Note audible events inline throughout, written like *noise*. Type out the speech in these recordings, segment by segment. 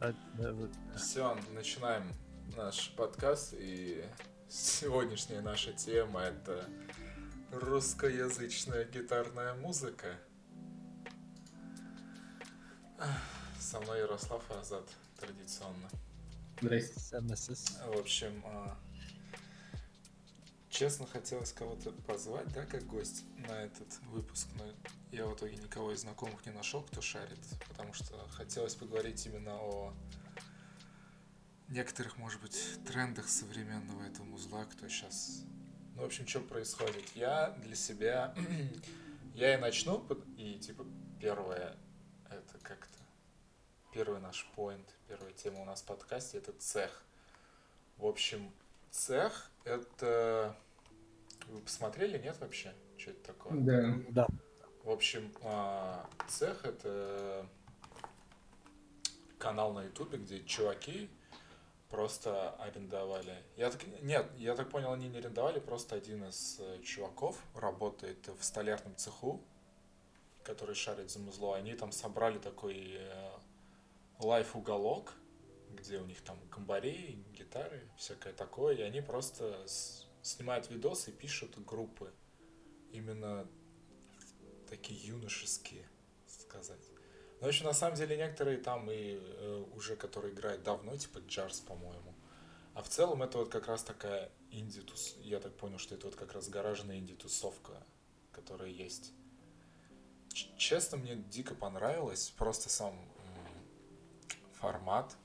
а, Все, начинаем наш подкаст, и сегодняшняя наша тема это русскоязычная гитарная музыка. Со мной Ярослав Азат, традиционно. Здрасте. В общем, а, честно хотелось кого-то позвать, да, как гость на этот выпуск, но я в итоге никого из знакомых не нашел, кто шарит, потому что хотелось поговорить именно о некоторых, может быть, трендах современного этого музла, кто сейчас... Ну, в общем, что происходит? Я для себя... *clears throat* я и начну, и, типа, первое, это как-то... Первый наш поинт, первая тема у нас в подкасте — это цех. В общем, цех — это... Вы посмотрели, нет, вообще? Что это такое? Да. Да. В общем, а, цех — это канал на ютубе, где чуваки просто арендовали. Я так, нет, я так понял, они не арендовали, просто один из э, чуваков работает в столярном цеху, который шарит за музло. Они там собрали такой э, лайф-уголок, где у них там комбари, гитары, всякое такое, и они просто с- снимают видосы и пишут группы. Именно такие юношеские, сказать. Ну, в общем, на самом деле некоторые там и э, уже, которые играют давно, типа Джарс, по-моему. А в целом это вот как раз такая инди-тус... Я так понял, что это вот как раз гаражная инди-тусовка, которая есть. Ч- честно, мне дико понравилось просто сам формат,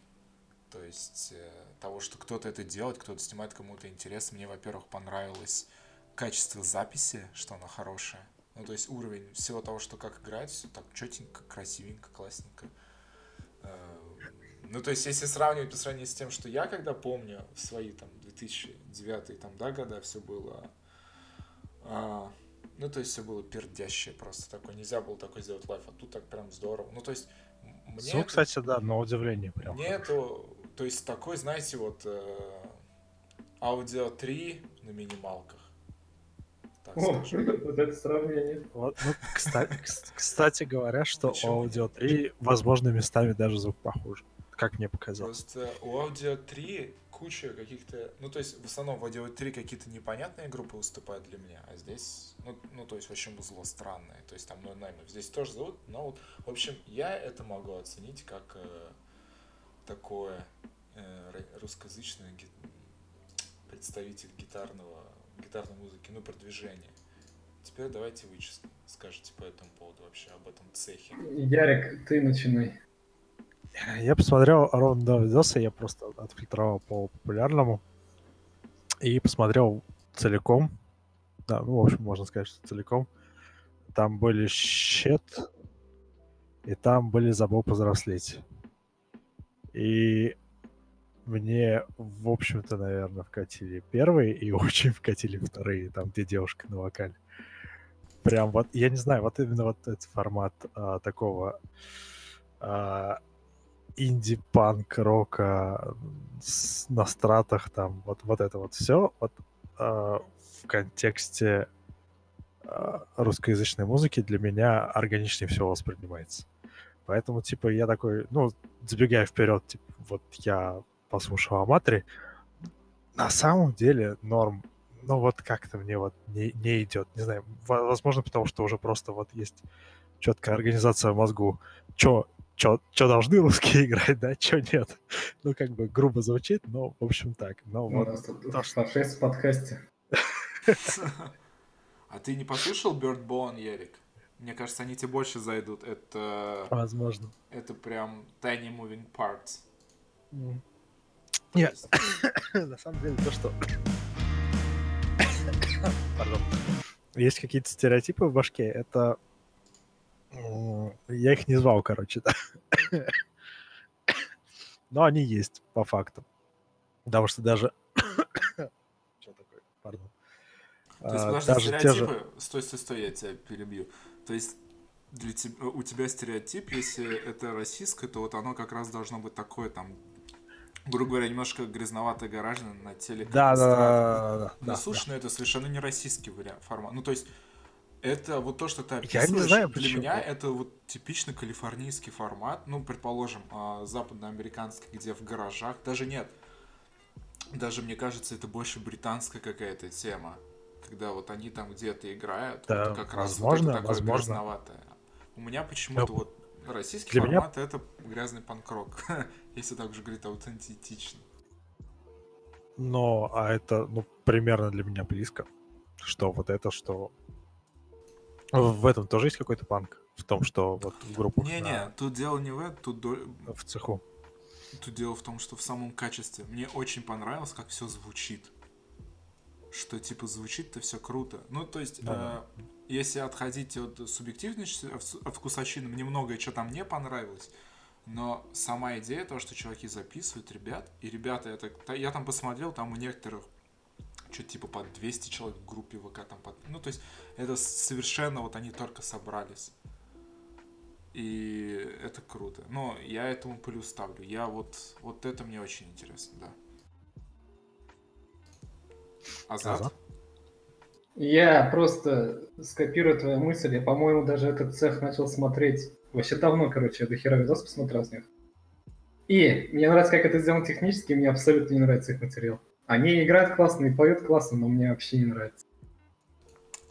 то есть э, того, что кто-то это делает, кто-то снимает кому-то интерес. Мне, во-первых, понравилось качество записи, что оно хорошее. Ну, то есть уровень всего того, что как играть, все так четенько, красивенько, классненько. Э, Ну, то есть, если сравнивать по сравнению с тем, что я когда помню, в свои там 2009 там, да, года все было... а, ну, то есть, все было пердящее просто такое. Нельзя было такое сделать лайф, а тут так прям здорово. Ну, то есть, мне... Звук, это- кстати, да, на удивление прям. мне это, то есть такой, знаете, вот э, аудио 3 на минималках. Так О, *laughs* вот это сравнение. Вот, ну, кстати, *laughs* кстати говоря, что у Почему? аудио 3, возможно, местами даже звук похуже. Как мне показалось. Просто у аудио 3 куча каких-то... Ну, то есть, в основном в аудио 3 какие-то непонятные группы выступают для меня, а здесь, ну, ну то есть, очень зло странное. То есть, там, ну, наверное, здесь тоже зовут, но вот, в общем, я это могу оценить как э, такое э, русскоязычное ги- представитель гитарного, гитарной музыки, ну, продвижение. Теперь давайте вы честно скажете по этому поводу вообще, об этом цехе. Ярик, ты начинай. Я посмотрел ровно два видоса, я просто отфильтровал по популярному и посмотрел целиком. Да, ну, в общем, можно сказать, что целиком. Там были щет, и там были забыл повзрослеть. И мне, в общем-то, наверное, вкатили первые и *laughs* очень вкатили вторые, там, где девушка на вокале. Прям вот, я не знаю, вот именно вот этот формат а, такого а, инди-панк рока на стратах там вот вот это вот все вот а, в контексте а, русскоязычной музыки для меня органичнее всего воспринимается поэтому типа я такой ну забегая вперед типа вот я послушал Аматри на самом деле норм ну вот как-то мне вот не, не идет не знаю во- возможно потому что уже просто вот есть четкая организация в мозгу чё что должны русские *laughs* играть, да, что нет. Ну, как бы грубо звучит, но, в общем, так. Но У вот, то, что- в подкасте. *laughs* А ты не послушал Bird Bone, Ярик? Мне кажется, они тебе больше зайдут. Это, возможно. это прям Tiny Moving Parts. Нет, *coughs* на самом деле то, что... *coughs* Пардон. Есть какие-то стереотипы в башке, это... Я их не звал, короче, да. *coughs* Но они есть, по факту. Потому что даже... Что такое? Пардон. То есть, А, подожди, даже те же- стереотипы... Стой, стой, стой, я тебя перебью. То есть, для тебя, у тебя стереотип, если это российское, то вот оно как раз должно быть такое там, грубо говоря, немножко грязноватое гаражное на теле. Да, да, да, да, да, Ну, да, слушай, ну это совершенно не российский вариант формат. Ну, то есть, Это вот то, что ты Я не описываешь, знаю, для почему. меня это вот типичный калифорнийский формат, ну, предположим, а, западноамериканский, где в гаражах, даже нет, даже мне кажется, это больше британская какая-то тема, когда вот они там где-то играют, Да, вот как раз возможно, вот это такое возможно. грязноватое. У меня почему-то вот российский для меня- формат это грязный панк-рок, *laughs* если так уже говорить аутентично. Но, а это, ну, примерно для меня близко. Что вот это, что... В этом тоже есть какой-то панк? В том, что вот в группах Не-не, тут дело не в этом, тут до- на- в цеху. Тут дело в том, что в самом качестве. Мне очень понравилось, как все звучит. Что типа звучит-то все круто. Ну, то есть, Да. э, если отходить от субъективности, от вкусовщины, мне многое что там не понравилось. Но сама идея, то, что чуваки записывают ребят, и ребята, это, та- я там посмотрел, там у некоторых что-то типа под 200 человек в группе ВК там под... Ну, то есть, это совершенно вот они только собрались. И это круто. Но я этому плюс ставлю. Я вот, вот это мне очень интересно, да. Азат? Азат? Я просто скопирую твою мысль. Я, по-моему, даже этот цех начал смотреть вообще давно, короче, я до хера видос посмотрел с них. И мне нравится, как это сделано технически, мне абсолютно не нравится их материал. Они играют классно и поют классно, но мне вообще не нравится.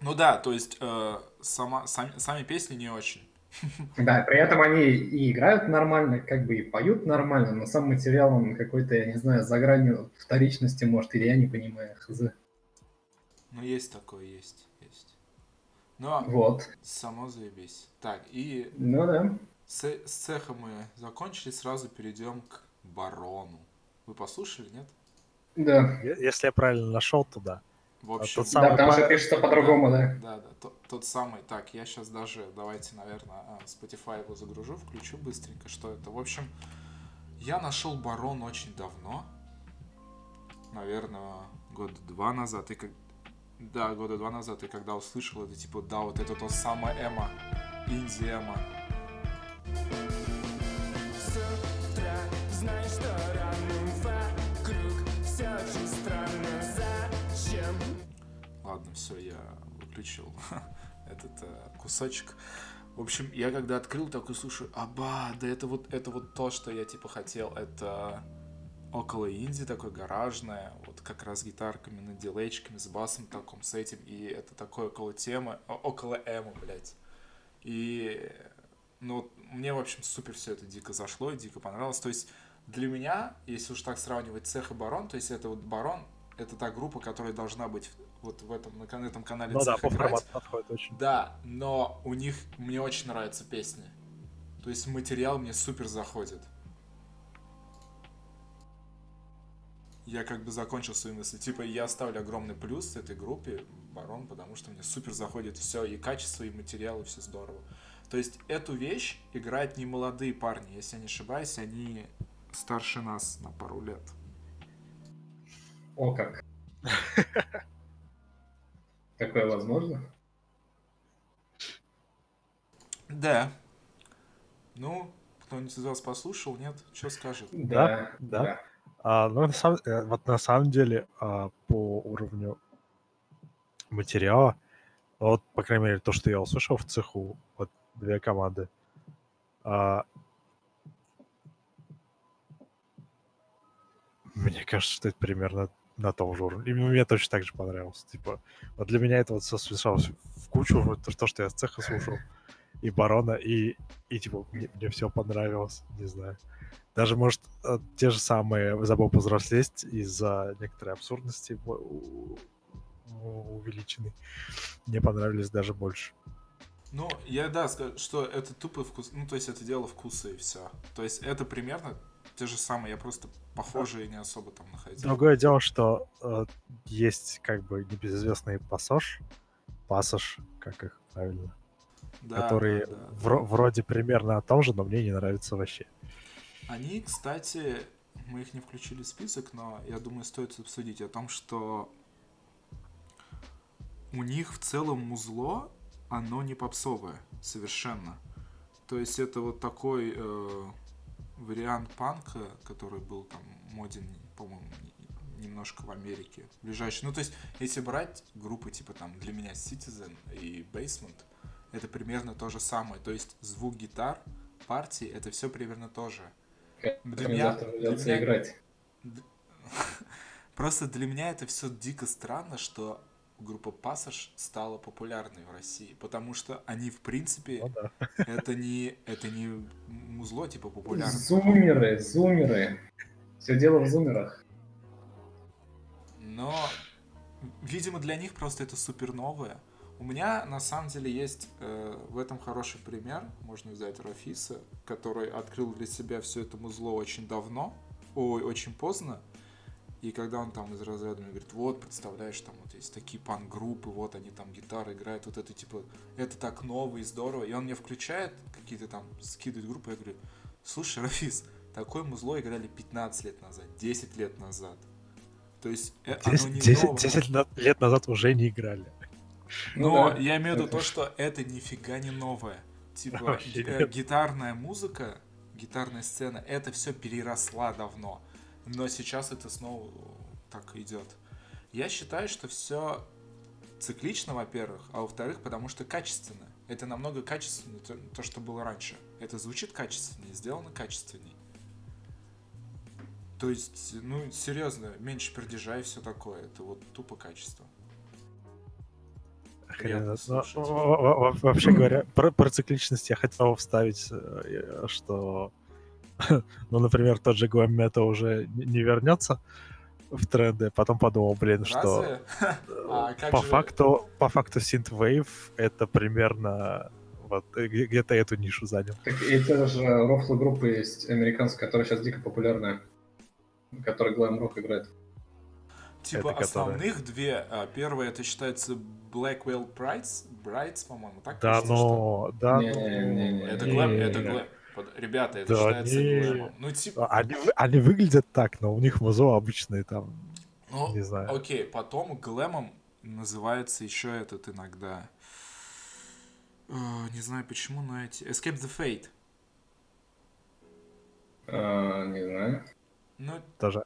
Ну да, то есть э, сама, сами, сами песни не очень. *laughs* Да, при этом они и играют нормально, как бы и поют нормально, но сам материал, он какой-то, я не знаю, за гранью вторичности, может, или я не понимаю, хз. Ну есть такое, есть, есть. Но Вот. само заебись. Так, и Ну да. с, с цеха мы закончили, сразу перейдем к Барону. Вы послушали, нет? Да. Если я правильно нашел, то да. В общем, тот самый Да, потому па- что пишется по-другому, да. Да, да, тот, тот самый. Так, я сейчас даже, давайте, наверное, а, Spotify его загружу, включу быстренько, что это. В общем, я нашел Барон очень давно. Наверное, года два назад. И как... Да, года два назад. И когда услышал это, типа, да, вот это то самое эмо. Инди-эмо. С Ладно, все, я выключил *laughs* этот э, кусочек. В общем, я когда открыл, такой слушаю, аба, да это вот, это вот то, что я типа хотел. Это около инди такое гаражное, вот как раз гитарками, на дилейчиками, с басом таком, с этим. И это такое около темы, около эмо, блядь. И, ну, вот мне, в общем, супер все это дико зашло и дико понравилось. То есть для меня, если уж так сравнивать цех и барон, то есть это вот барон, это та группа, которая должна быть вот в этом, на этом канале Ну да, по играть. формату подходит очень. Да, но у них мне очень нравятся песни. То есть материал мне супер заходит. Я как бы закончил свои мысли. Типа я ставлю огромный плюс этой группе Барон, потому что мне супер заходит все, и качество, и материал, и все здорово. То есть эту вещь играют не молодые парни, если я не ошибаюсь, они старше нас на пару лет. О, как. *laughs* Такое возможно? Да. Ну, кто-нибудь из вас послушал, нет? Что скажет? Да, да. А, ну, на самом, э, вот на самом деле, а, по уровню материала, вот, по крайней мере, то, что я услышал в цеху, вот две команды, а, мне кажется, что это примерно на том же уровне. И мне точно так же понравилось. Типа, вот для меня это вот все смешалось в кучу, вот то, что я с цеха слушал, и Барона, и, и типа, мне, мне все понравилось, не знаю. Даже, может, э, те же самые «Забыл повзрослеть» из-за некоторой абсурдности у- у- у- увеличенной. Мне понравились даже больше. Ну, я да, скажу, что это тупо вкус. Ну, то есть это дело вкуса и все. То есть это примерно те же самые, я просто похожие не особо там находил. Другое дело, что э, есть как бы небезызвестный пассаж, пассаж, как их правильно, Да, который да, да. вро- вроде примерно о том же, но мне не нравится вообще. Они, кстати, мы их не включили в список, но я думаю, стоит обсудить о том, что у них в целом музло, оно не попсовое совершенно. То есть это вот такой э, вариант панка, который был там моден, по-моему, не- немножко в Америке. Ближайшие. Ну, то есть, если брать группы типа там для меня Citizen и Basement, это примерно то же самое. То есть, звук гитар, партии, это все примерно то же. Для меня, для меня- играть. *laughs* Просто для меня это все дико странно, что группа Пассаж стала популярной в России, потому что они, в принципе, Ну да. это не, это не музло, типа, популярное. Зумеры, зумеры. Все дело в зумерах. Но, видимо, для них просто это супер новое. У меня, на самом деле, есть э, в этом хороший пример. Можно взять Рафиса, который открыл для себя все это музло очень давно, ой, очень поздно. И когда он там из разряда мне говорит, вот, представляешь, там вот есть такие панк-группы, вот они там гитары играют, вот это типа, это так ново и здорово. И он мне включает какие-то там, скидывает группы, я говорю, слушай, Рафис, такое музло играли 15 лет назад, 10 лет назад. То есть э, оно 10, не 10 новое. 10 на- лет назад уже не играли. Ну Но да. я имею в виду то, что *laughs* это нифига не новое. Типа Вообще э, гитарная музыка, гитарная сцена, это все переросла давно. Но сейчас это снова так идет. Я считаю, что все циклично, во-первых, а во-вторых, потому что качественно. Это намного качественнее то, то, что было раньше. Это звучит качественнее, сделано качественней. То есть, ну, серьезно, меньше пердежа и все такое. Это вот тупо качество. Хрен. Но, во- Вообще говоря, про, про цикличность я хотел вставить, э, что, ну, например, тот же Glam Metal уже не не вернется в тренды, потом подумал, блин, что Разве? *laughs* А по же- факту, по факту Synthwave это примерно вот э, где- где-то эту нишу занял. Так эти же рофлы группы есть американская, которая сейчас дико популярная. Которая глэм рок играет. Типа Это которая? основных две. а, Первая это считается Blackwell Brights, Brights, по-моему, так? Да, но, да, ну, Не-не-не-не. Это не- глэм, это не- глэм. Под- Ребята, это Да считается не. глэмом. Ну, типа, Они, они выглядят так, но у них музо обычные там, ну, не знаю. окей, потом глэмом называется еще этот иногда. Э, Не знаю почему, но эти... Escape the Fate. А, не знаю. Ну, тоже.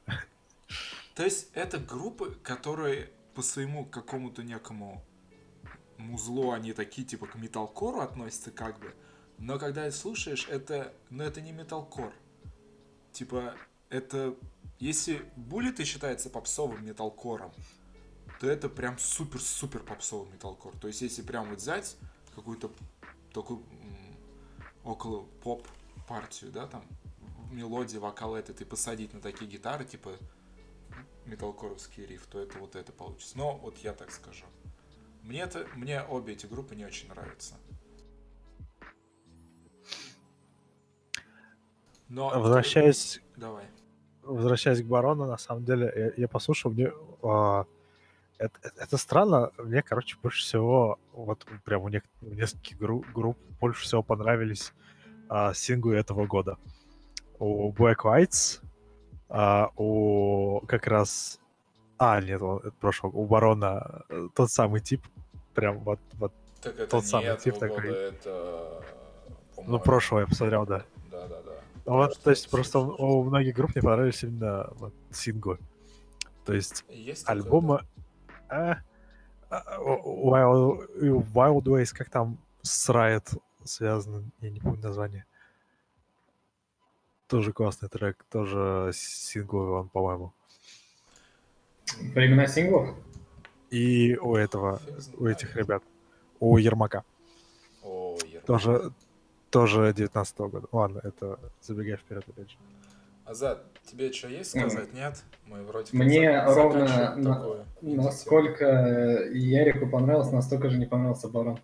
То есть это группы, которые по своему какому-то некому музлу, они такие типа к металкору относятся как бы, но когда слушаешь, это, ну это не металкор. Типа, это, если буллеты считается попсовым металкором, то это прям супер-супер попсовый металкор. То есть если прям вот взять какую-то такую около поп партию, да, там, мелодии, вокал этот, и посадить на такие гитары, типа, металкоровский риф, то это вот это получится. Но вот я так скажу. Мне, это, мне обе эти группы не очень нравятся. Но... Возвращаясь Давай. возвращаясь к Барону, на самом деле, я, я послушал, мне а, это, это- странно, мне, короче, больше всего, вот прям у, нек- у нескольких гру- групп больше всего понравились а, синглы этого года. У Black Lights, а, у как раз... А, нет, он- это прошлого, у Барона э, тот самый тип, прям вот, вот Так это Тот не самый тип года, такой. это... ну, прошлого я посмотрел, да. Да, да, да. Вот, то есть просто у многих групп мне понравились именно вот, синглы. То есть Есть такое, альбома а, а, Wild, Wild Ways, как там с Riot связано, я не помню название. Тоже классный трек, тоже сингловый он, по-моему. Времена синглов? И у этого, у этих ребят, у Ермака, да? О, Ермак. тоже, тоже 19 года. Ладно, это забегая вперед опять же. Азат, тебе что есть сказать? Нет? Мы вроде Мне ровно на-. Насколько Ярику понравилось, настолько же не понравился Барон.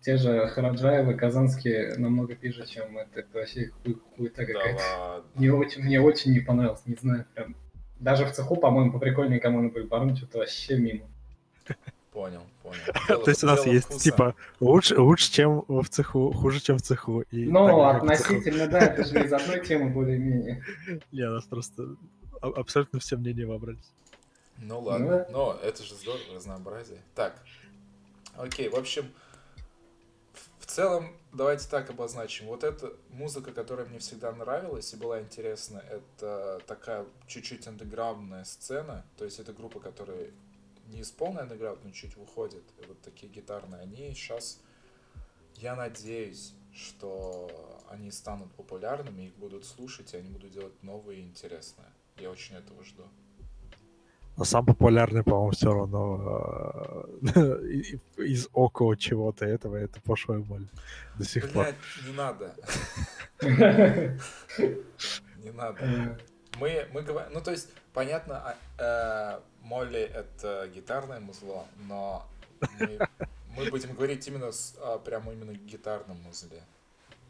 Те же Хараджаевы, Казанские намного пиже, чем это. Это вообще хуй, хуйта Да какая-то. ладно. Мне очень, мне очень не понравилось, не знаю, прям. Даже в цеху, по-моему, поприкольнее команды были. Барон что-то вообще мимо. Понял, понял. *laughs* Дело- То есть у нас есть вкуса. типа лучше, лучше, чем в цеху, хуже, чем в цеху. И Ну, относительно, да, это же из одной темы более-менее. *laughs* Не, у нас просто абсолютно все мнения вобрались. Ну ладно, да. но это же здорово, разнообразие. Так, окей, в общем, в- в целом, давайте так обозначим. Вот эта музыка, которая мне всегда нравилась и была интересна, это такая чуть-чуть андеграундная сцена. То есть это группа, которая не из полной андеграунд, но чуть выходит. И вот такие гитарные. Они сейчас, я надеюсь, что они станут популярными, их будут слушать, и они будут делать новые и интересное. Я очень этого жду. Но сам популярный, по-моему, все равно э, *laughs* из около чего-то этого, это пошлая моль. До сих пор. Не надо, *laughs* не надо. Мы, мы говорим, ну то есть, понятно, а, э, Молли это гитарное музло, но мы, мы будем говорить именно с, а, прямо именно к гитарному музле.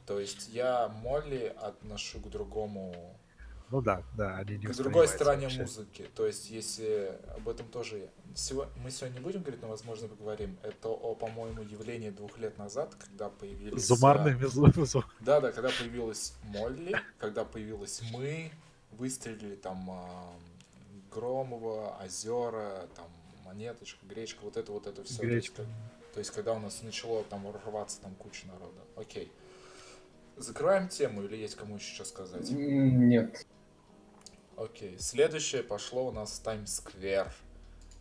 То есть я Молли отношу к другому, Ну да, да, они не к другой стороне вообще. музыки. То есть если об этом тоже... Сего- мы сегодня не будем говорить, но, возможно, поговорим. Это о, по-моему, явлении двух лет назад, когда появились... Зумарный а, везу. *laughs* Да, да, когда появилась Молли, когда появилась мы, выстрелили там Громова, Озера, там Монеточка, Гречка, вот это вот это все. Гречка. То есть, когда у нас начало там рваться там куча народа. Окей. Закрываем тему или есть кому еще что сказать? Нет. Окей. Следующее пошло у нас Таймс-сквер.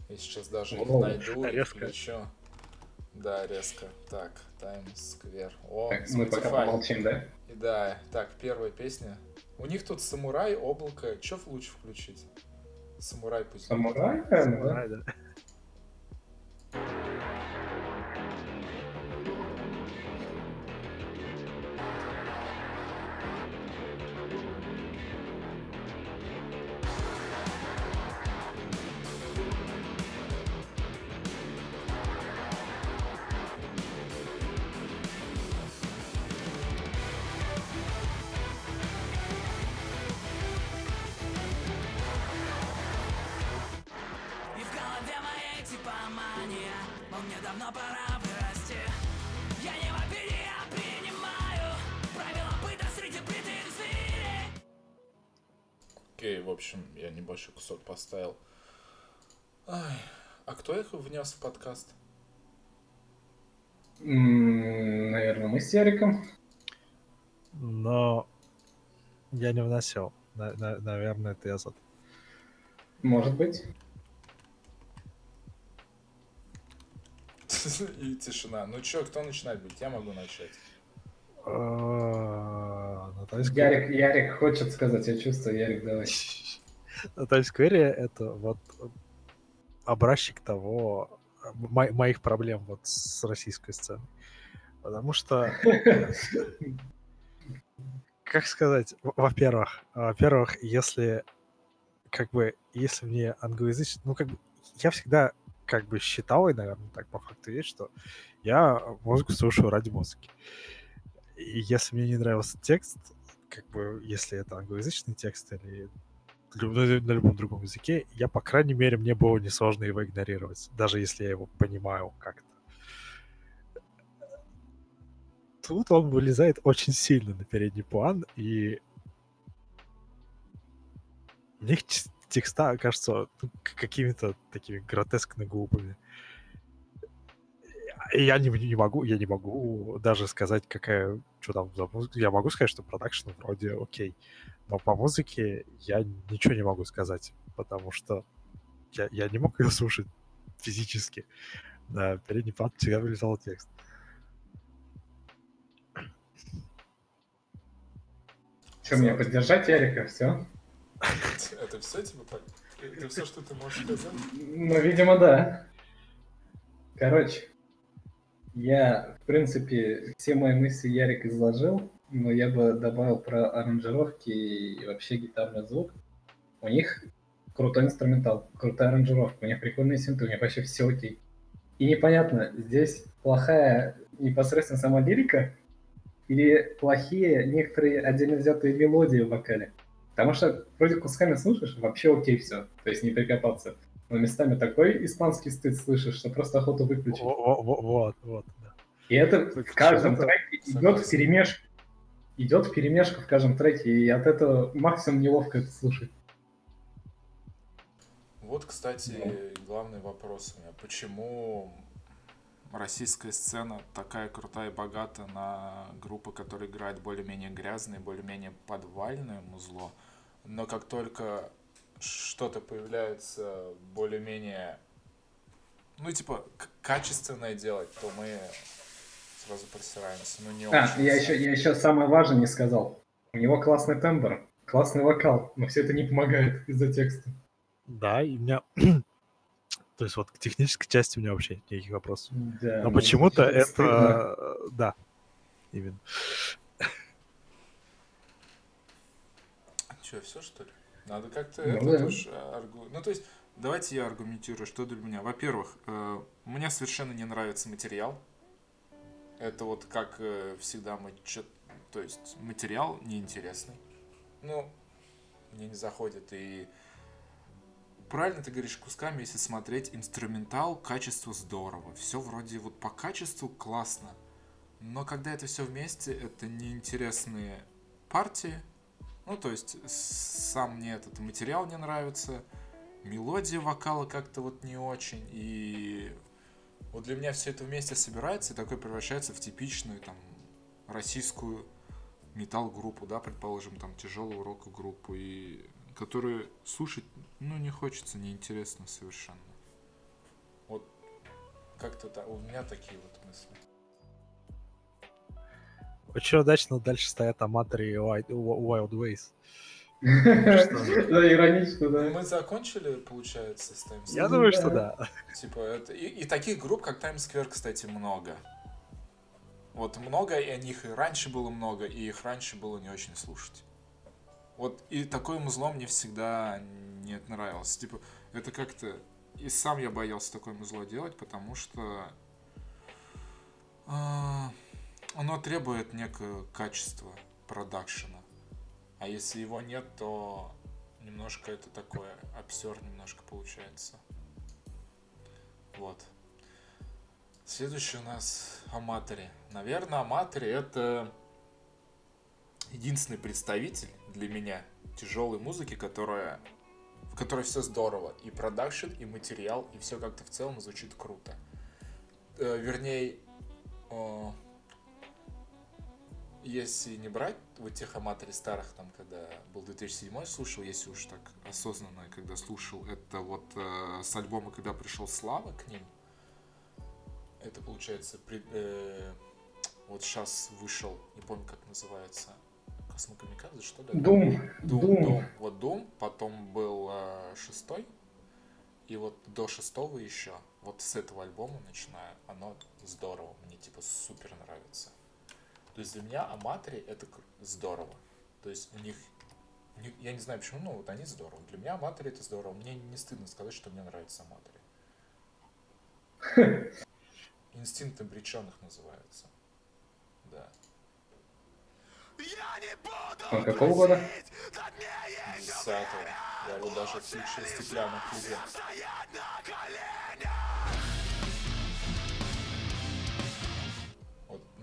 Я сейчас даже их О, найду и резко. включу. Да, резко. Так, Таймс-сквер. О, Так, мы пока помолчим, да? И да, так, первая песня. У них тут самурай, облако. Че лучше включить? Самурай пусть. будет. Самурай, наверное, да? Поставил. Ай, а кто их внес в подкаст? Наверное, мы с Яриком. Но я не вносил. На- на- наверное, это я зад. Может быть. *laughs* И тишина. Ну чё, кто начинает быть? Я могу начать. А, Ярик, Ярик хочет сказать, я чувствую, Ярик, давай. *laughs* На Таймс-сквере это вот образчик того, мо- моих проблем вот с российской сценой. Потому что, как сказать, во-первых, во-первых, если как бы, если мне англоязычный, ну как бы, я всегда как бы считал, и, наверное, так по факту есть, что я музыку слушаю ради музыки. И если мне не нравился текст, как бы, если это англоязычный текст или на, любом другом языке, я, по крайней мере, мне было несложно его игнорировать, даже если я его понимаю как-то. Тут он вылезает очень сильно на передний план, и мне текста кажутся ну, какими-то такими гротескно глупыми. Я не, не могу, я не могу даже сказать, какая, что там за музыка. Я могу сказать, что продакшн вроде окей. Но по музыке я ничего не могу сказать, потому что я, я не мог ее слушать физически. На передний план всегда вылезал текст. Что, мне поддержать Ярика? Все? Это все тебе так? Это все, что ты можешь сказать? Ну, видимо, да. Короче, я, в принципе, все мои мысли Ярик изложил, но я бы добавил про аранжировки и вообще гитарный звук. У них крутой инструментал, крутая аранжировка, у них прикольные синты, у них вообще все окей. И непонятно, здесь плохая непосредственно сама лирика или плохие некоторые отдельно взятые мелодии в вокале. Потому что вроде кусками слушаешь, вообще окей все, то есть не прикопаться. Но местами такой испанский стыд слышишь, что просто охота выключить. Во- во- Вот, вот, да. И это в каждом треке идет в перемешку. Идет в перемешку в каждом треке, и от этого максимум неловко это слушать. Вот, кстати, главный вопрос у меня. Почему российская сцена такая крутая и богатая на группы, которые играют более-менее грязное, более-менее подвальное музло. Но как только что-то появляется более-менее, ну, типа, качественное делать, то мы сразу просираемся. Ну, не А, очень. я еще, я еще самое важное не сказал. У него классный тембр, классный вокал, но все это не помогает из-за текста. Да, и у меня... *clears throat* То есть вот к технической части у меня вообще никаких вопросов. Да, Но почему-то это стыдно. *laughs* Да, именно. Че, все что ли? Надо как-то Ну это да. уж аргу- Ну, то есть, давайте я аргументирую, что для меня. Во-первых, э, мне совершенно не нравится материал. Это вот как э, всегда мы То есть, материал неинтересный. Ну, мне не заходит. И правильно ты говоришь, кусками, если смотреть инструментал, качество здорово. Все вроде вот по качеству классно. Но когда это все вместе, это неинтересные партии, ну, то есть, сам мне этот материал не нравится, мелодия вокала как-то вот не очень, и вот для меня все это вместе собирается и такое превращается в типичную там российскую метал-группу, да, предположим, там тяжелую рок-группу, и которую слушать, ну, не хочется, неинтересно совершенно. Вот как-то так, у меня такие вот мысли. Очень удачно дальше стоят аматоры и Wild, Ways. *laughs* Да, иронично, Ну, да. Мы закончили, получается, с Times Я Square? думаю, что да. да. Типа, это... И, и таких групп, как Times Square, кстати, много. Вот много, и о них и раньше было много, и их раньше было не очень слушать. Вот и такое музло мне всегда не нравилось. Типа, это как-то... И сам я боялся такое музло делать, потому что... оно требует некое качество продакшена. А если его нет, то немножко это такое обсер немножко получается. Вот. Следующий у нас Аматори. Наверное, Аматори это единственный представитель для меня тяжелой музыки, которая в которой все здорово. И продакшн, и материал, и все как-то в целом звучит круто. Э, вернее, э, если не брать вот тех аматорей старых, там, когда был 2007 слушал, если уж так осознанно, когда слушал, это вот э, с альбома, когда пришел Слава к ним, это получается, при- э, вот сейчас вышел, не помню, как называется, Космокамикадзе, что ли? Дум, Дум, Дум. Дум. Вот Doom, потом был э, шестой, и вот до шестого еще, вот с этого альбома начиная, оно здорово, мне типа супер нравится. То есть для меня Аматори это здорово. То есть у них, у них- я не знаю почему, но вот они здорово. Для меня Аматори это здорово. Мне не стыдно сказать, что мне нравится Аматори. *laughs* Инстинкт обреченных называется. Да. Он какого года? Десятого. Я его даже включил в стеклянном клубе. Вот,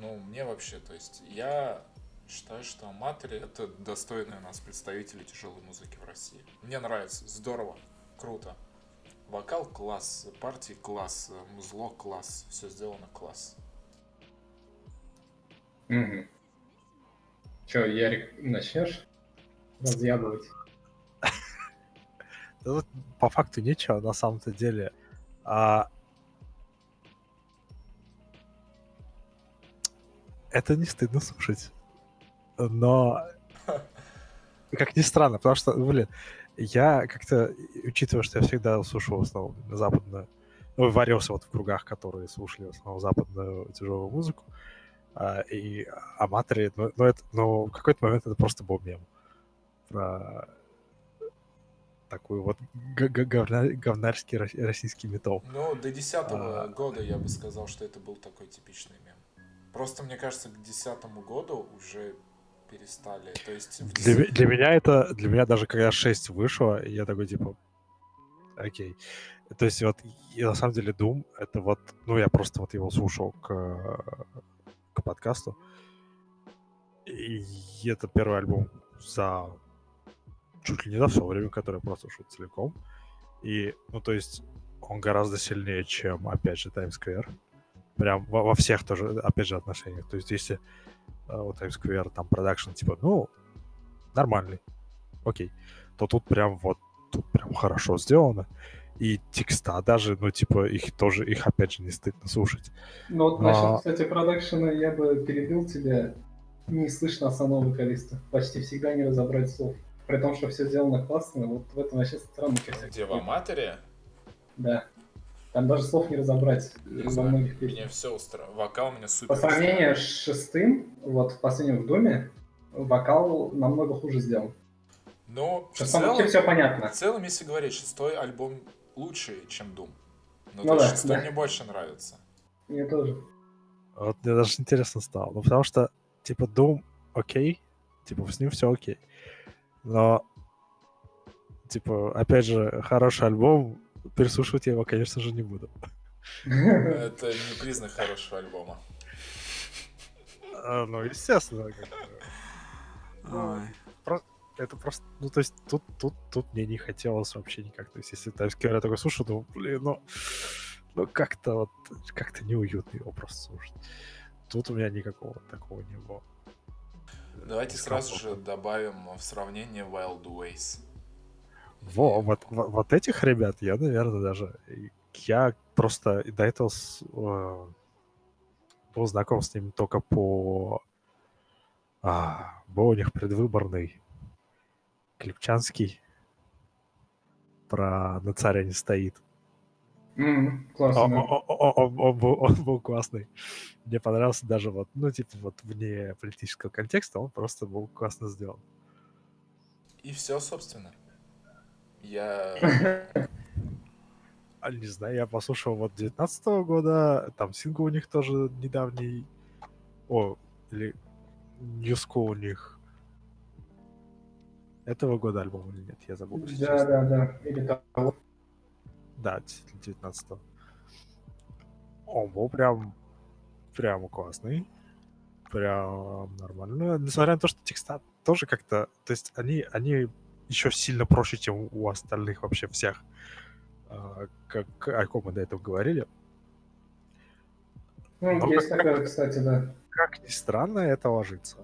ну, мне вообще, то есть, я считаю, что Аматори это достойные у нас представители тяжелой музыки в России. Мне нравится, здорово, круто. Вокал класс, партии класс, музло класс, все сделано класс. Угу. Че, Ярик, начнешь разъябывать? *laughs* Да тут по факту нечего на самом-то деле. А... Это не стыдно слушать. Но как ни странно, потому что, блин, я как-то, учитывая, что я всегда слушал в основном западную, ну, варился вот в кругах, которые слушали в основном западную тяжелую музыку, а, и аматоры, ну, ну, это, ну, в какой-то момент это просто был мем про такой вот говнарский рос- российский металл. Ну, до десятого А. года я бы сказал, что это был такой типичный мем. Просто, мне кажется, к десятому году уже перестали. То есть в Для, для меня это, для меня даже когда 6 вышло, я такой типа, окей. То есть вот, и на самом деле Doom, это вот, ну я просто вот его слушал к, к подкасту, и это первый альбом за чуть ли не за все время, которое я просто слушал целиком. И, ну то есть, он гораздо сильнее, чем, опять же, Times Square. Прям во, во всех тоже, опять же, отношениях. То есть, если э, вот Times Square, там, продакшн, типа, ну, нормальный, окей, то тут прям вот, тут прям хорошо сделано. И текста даже, ну, типа, их тоже, их, опять же, не стыдно слушать. Ну вот Но- насчет, кстати, продакшена я бы перебил тебя. Не слышно основного вокалиста. Почти всегда не разобрать слов. При том, что все сделано классно, вот в этом вообще странно. Где в Аматоре? Да. Там даже слов не разобрать Не во знаю, многих Меня песнях. все устраивает. Вокал у меня супер По сравнению с шестым, вот в последнем в доме, вокал намного хуже сделан. Ну, В целом, все понятно. в целом, если говорить, шестой альбом лучше, чем Doom. Ну, Ну есть да, шестой да. мне больше нравится. Мне тоже. Вот мне даже интересно стало. Ну, потому что, типа, Doom окей, типа, с ним все окей. Но, типа, опять же, хороший альбом, переслушивать я его, конечно же, не буду. Это не признак хорошего альбома. А, Ну, естественно. как. Ну, Это просто, ну, то есть, тут, тут, тут мне не хотелось вообще никак. То есть, если Square я такой слушаю, ну, блин, ну, ну, как-то вот, как-то неуютно его просто слушать. Тут у меня никакого такого не было. Давайте сразу же добавим в сравнение Wild Ways. Во, вот, во- вот этих ребят я, наверное, даже... Я просто до этого с- э, был знаком с ними только по... А, был у них предвыборный Клипчанский про «На царя не стоит». О- Классно. да. о- о- о- Он он был, он был классный. Мне понравился даже вот, ну, типа, вот вне политического контекста, он просто был классно сделан. И все, собственно. Я... А, не знаю, я послушал вот 19 года, там сингл у них тоже недавний. О, или New School у них. Этого года альбом или нет, я забыл. Да, честно. да, да. Или того. Да, 19 Он был прям, прям классный. Прям нормально. Несмотря на то, что текста тоже как-то... То есть они, они еще сильно проще, чем у остальных вообще всех. а, Как, о ком мы до этого говорили. Ну, Ну, есть как- такое, кстати, да. Как ни странно, это ложится.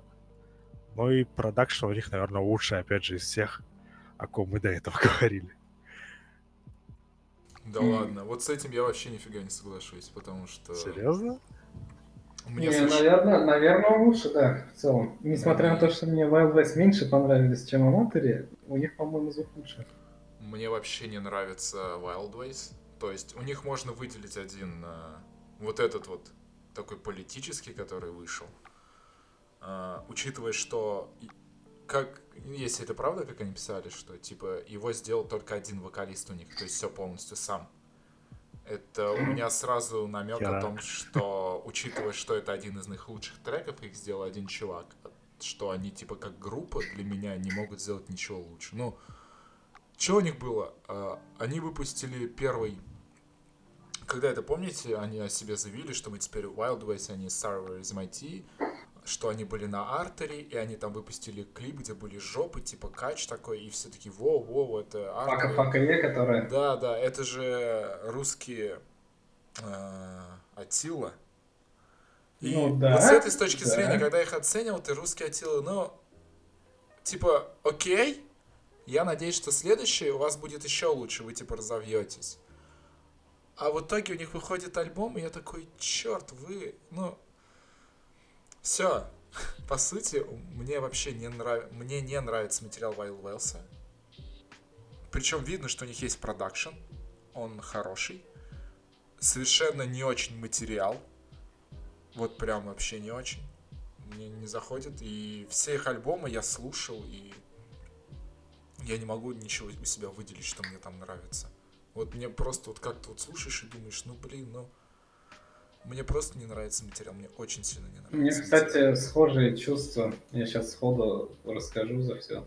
Ну и продакшн у них, наверное, лучший, опять же, из всех, о ком мы до этого *laughs* говорили. Да ладно, вот с этим я вообще нифига не соглашусь, потому что... Серьезно? Мне Не, слыш- наверное, наверное, лучше, да, в целом. Несмотря на то, что мне Wild West меньше понравились, чем Аматори, у них, по-моему, звук лучше. Мне вообще не нравится Wild Ways. То есть у них можно выделить один э, вот этот вот такой политический, который вышел. Э, учитывая, что как если это правда, как они писали, что типа его сделал только один вокалист у них, то есть все полностью сам. Это у меня сразу намек о том, что учитывая, что это один из их лучших треков, их сделал один чувак, что они типа как группа для меня не могут сделать ничего лучше. Ну, что у них было? А, Они выпустили первый... Когда это, помните, они о себе заявили, что мы теперь Wild Ways, они Server из MIT, что они были на артере, и они там выпустили клип, где были жопы, типа кач такой, и все таки воу, воу, это Фака Artery». Фака Е, которая... Да, да, это же русские э, Атила. И Ну да, вот с этой с точки да. зрения, когда их оценивал, ты русский Атила, ну, типа, окей, я надеюсь, что следующий у вас будет еще лучше, вы типа разовьетесь. А в итоге у них выходит альбом, и я такой, черт, вы, ну, все. *laughs* По сути, мне вообще не нравится, мне не нравится материал Wild Wells'а. Причем видно, что у них есть продакшн, он хороший. Совершенно не очень материал. Вот прям вообще не очень. Мне не заходит. И все их альбомы я слушал, и я не могу ничего у себя выделить, что мне там нравится. Вот мне просто вот как-то вот слушаешь и думаешь, ну блин, ну мне просто не нравится материал, мне очень сильно не нравится. Мне, материал. кстати, схожие чувства. Я сейчас сходу расскажу за все.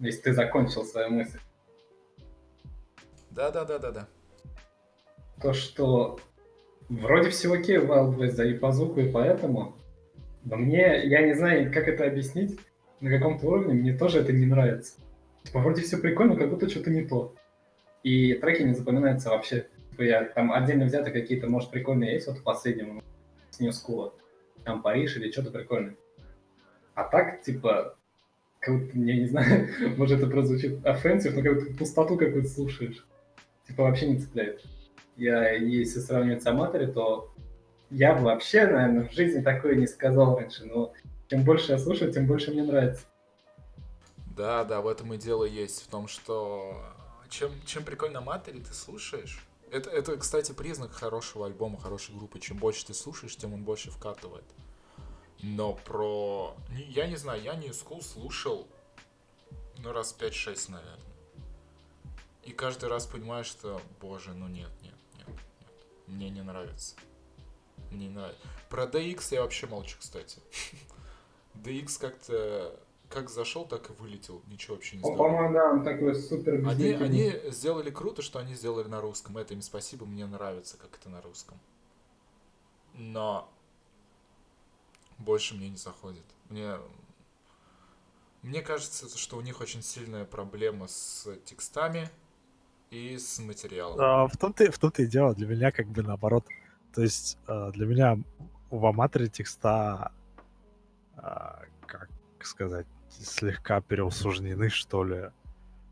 Если ты закончил свою мысль. Да, да, да, да, да. То, что вроде все окей Wild по звуку, и поэтому. Но мне, я не знаю, как это объяснить, на каком-то уровне мне тоже это не нравится. Типа, вроде все прикольно, как будто что-то не то. И треки не запоминаются вообще. Типа я там отдельно взяты какие-то, может, прикольные есть, вот в последнем с New School. Там Париж или что-то прикольное. А так, типа, как будто, я не знаю, *laughs* может это прозвучит offensive, но как будто пустоту какую-то слушаешь. Типа вообще не цепляет. Я, если сравнивать с Аматори, то я бы вообще, наверное, в жизни такое не сказал раньше, но чем больше я слушаю, тем больше мне нравится. Да, да, в этом и дело есть, в том, что чем, чем прикольно матери ты слушаешь, это, это, кстати, признак хорошего альбома, хорошей группы. Чем больше ты слушаешь, тем он больше вкатывает. Но про... Я не знаю, я не School слушал, ну, раз 5-6, наверное. И каждый раз понимаешь, что, боже, ну нет, нет. Мне не нравится. Мне не нравится. Про DX я вообще молчу, кстати. *laughs* DX как-то как зашел, так и вылетел. Ничего вообще не Он, сделал. по-моему, да, он такой супер Они, они сделали круто, что они сделали на русском. Это им спасибо, мне нравится, как это на русском. Но больше мне не заходит. Мне, мне кажется, что у них очень сильная проблема с текстами и с материалом. А, в том-то, и- в том-то и дело, для меня как бы наоборот. То есть а, для меня в Аматоре текста, а, как сказать, слегка переусужнены, что ли.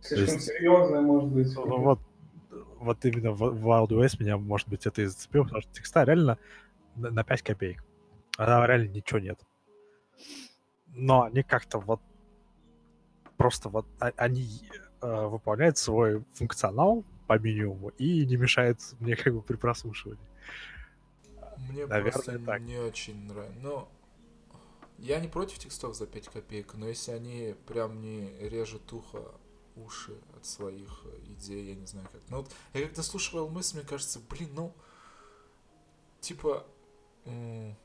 Слишком есть- серьезная, может быть. Ну, Вот, вот именно в в Wild West меня, может быть, это и зацепило, потому что текста реально на, на 5 копеек. А там реально ничего нет. Но они как-то вот просто вот они э, выполняют свой функционал по минимуму и не мешают мне как бы при прослушивании. Мне наверное, просто так. не очень нравится. Но я не против текстов за 5 копеек, но если они прям не режут ухо, уши от своих идей, я не знаю как. Ну вот я когда слушал мысль, мне кажется, блин, ну типа м,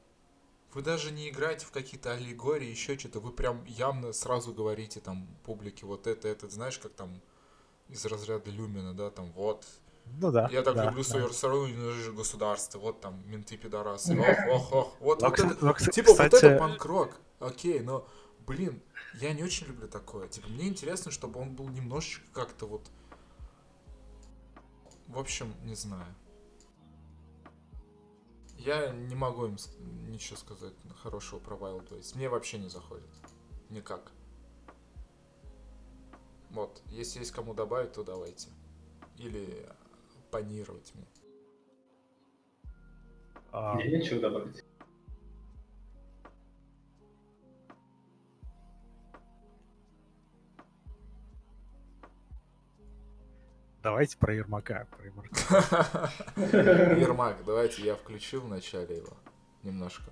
вы даже не играете в какие-то аллегории, еще что-то, вы прям явно сразу говорите там публике вот это, это, знаешь, как там из разряда Люмина, да, там вот, Ну да. я так да, люблю да. свою страну и ненавижу государство. Вот там менты пидорасы. Ох, ох, ох. Вот, Но, вот это, но, типа, вот это панк-рок. Окей, но, блин, я не очень люблю такое. Типа, мне интересно, чтобы он был немножечко как-то вот... В общем, не знаю. Я не могу им ничего сказать хорошего про Wild Ways. Мне вообще не заходит. Никак. Вот, если есть кому добавить, то давайте. Или панировать мне. а, Мне нечего добавить. Давайте про Ермака. *laughs* Ермак, давайте я включу в начале его немножко.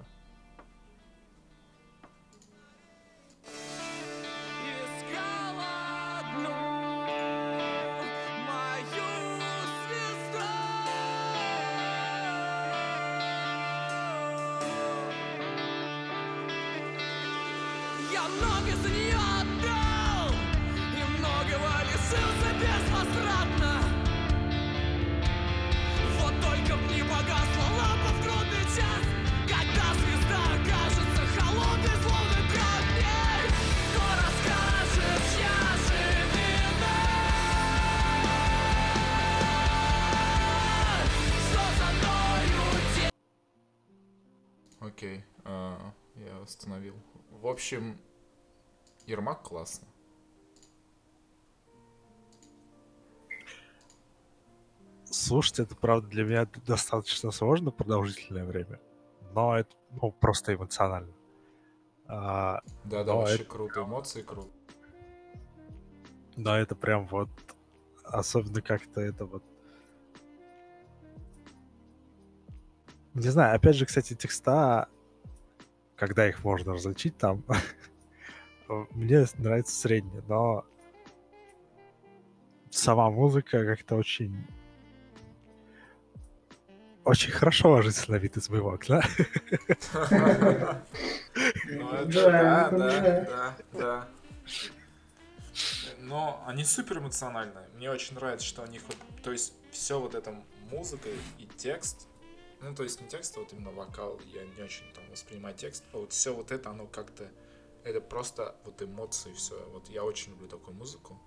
Общем, Ермак классно. Слушать это, правда, для меня достаточно сложно продолжительное время. Но это ну, просто эмоционально. А, Да, да, вообще это- круто, эмоции круто. но это прям вот... Особенно как-то это вот... Не знаю, опять же, кстати, текста, когда их можно различить там, *laughs* мне нравится среднее, но сама музыка как-то очень очень хорошо ложится на вид из моего окна. *laughs* Ну, это Да, да, да. Но они супер эмоциональные. Мне очень нравится, что у них вот, то есть все вот это музыка и текст, ну то есть не текст, а вот именно вокал, я не очень там воспринимаю текст, а вот все вот это, оно как-то, это просто вот эмоции, все. Вот я очень люблю такую музыку,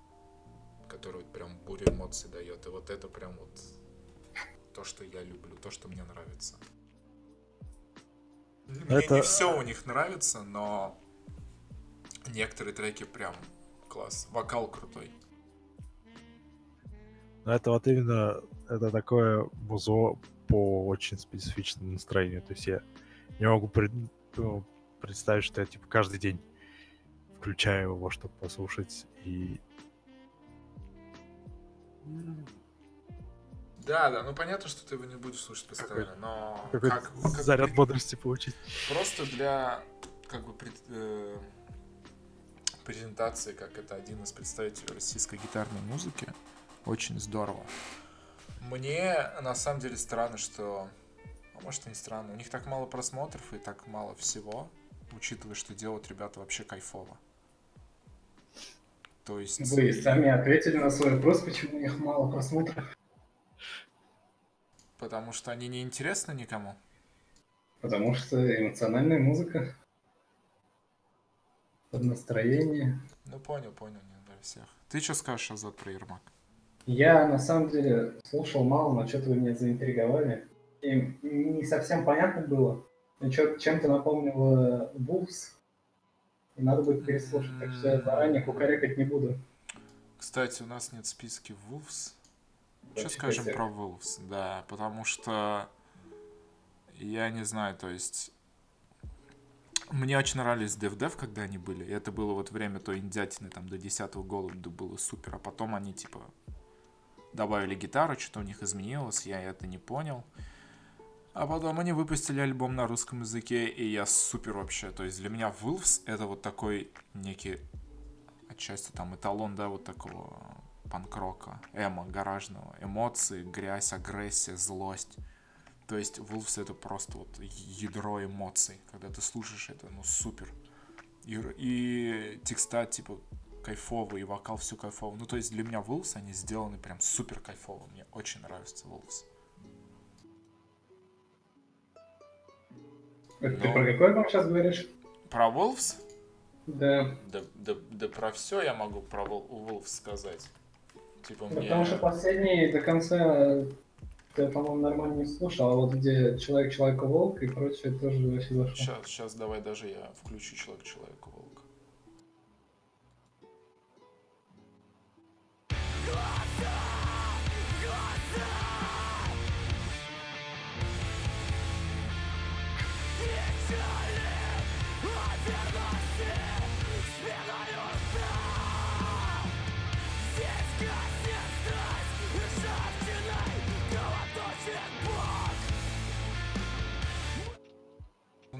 которая вот прям бурю эмоций дает, и вот это прям вот то, что я люблю, то, что мне нравится. Мне Это- не все у них нравится, но некоторые треки прям класс. Вокал крутой. Это вот именно, это такое музло по очень специфичному настроению. То есть я не могу пред- ну, представить, что я типа каждый день включаю его, чтобы послушать. И Да, да, ну понятно, что ты его не будешь слушать постоянно, но какой как, как заряд бодрости получить. просто для как бы пред- э, презентации, как это один из представителей российской гитарной музыки, очень здорово. Мне на самом деле странно, что, а может и не странно, у них так мало просмотров и так мало всего, учитывая, что делают ребята вообще кайфово. То есть... Вы сами ответили на свой вопрос, почему у них мало просмотров. Потому что они не интересны никому. Потому что эмоциональная музыка. Под настроение. Ну понял, понял, не для всех. Ты что скажешь, Азат, про Ермак? Я на самом деле слушал мало, но что-то вы меня заинтриговали. И не совсем понятно было. Чем-то напомнило Wolves. И надо будет переслушать, так что я заранее кукарекать не буду. Кстати, у нас нет списки Wolves. Что скажем про Wolves? Да, потому что я не знаю, то есть мне очень нравились Dev Dev, когда они были. И это было вот время той индятины, там, до 10 года было супер. А потом они, типа, добавили гитару, что-то у них изменилось, я это не понял. А потом они выпустили альбом на русском языке, и я супер вообще. То есть для меня Wolves это вот такой некий отчасти там эталон, да, вот такого панк-рока, эмо, гаражного. Эмоции, грязь, агрессия, злость. То есть Wolves это просто вот ядро эмоций. Когда ты слушаешь это, ну супер. И, и текста типа кайфовый, и вокал все кайфово. Ну то есть для меня Wolves, они сделаны прям супер кайфово. Мне очень нравится Wolves. Это ты Ну. про какой альбом сейчас говоришь? Про Wolves? Да. Да, да, да про все я могу про Wolves сказать. Типа мне... Потому что последний до конца ты, по-моему, нормально не слушал, а вот где Человек Человека Волк и прочее тоже вообще зашло. Сейчас, сейчас давай даже я включу Человек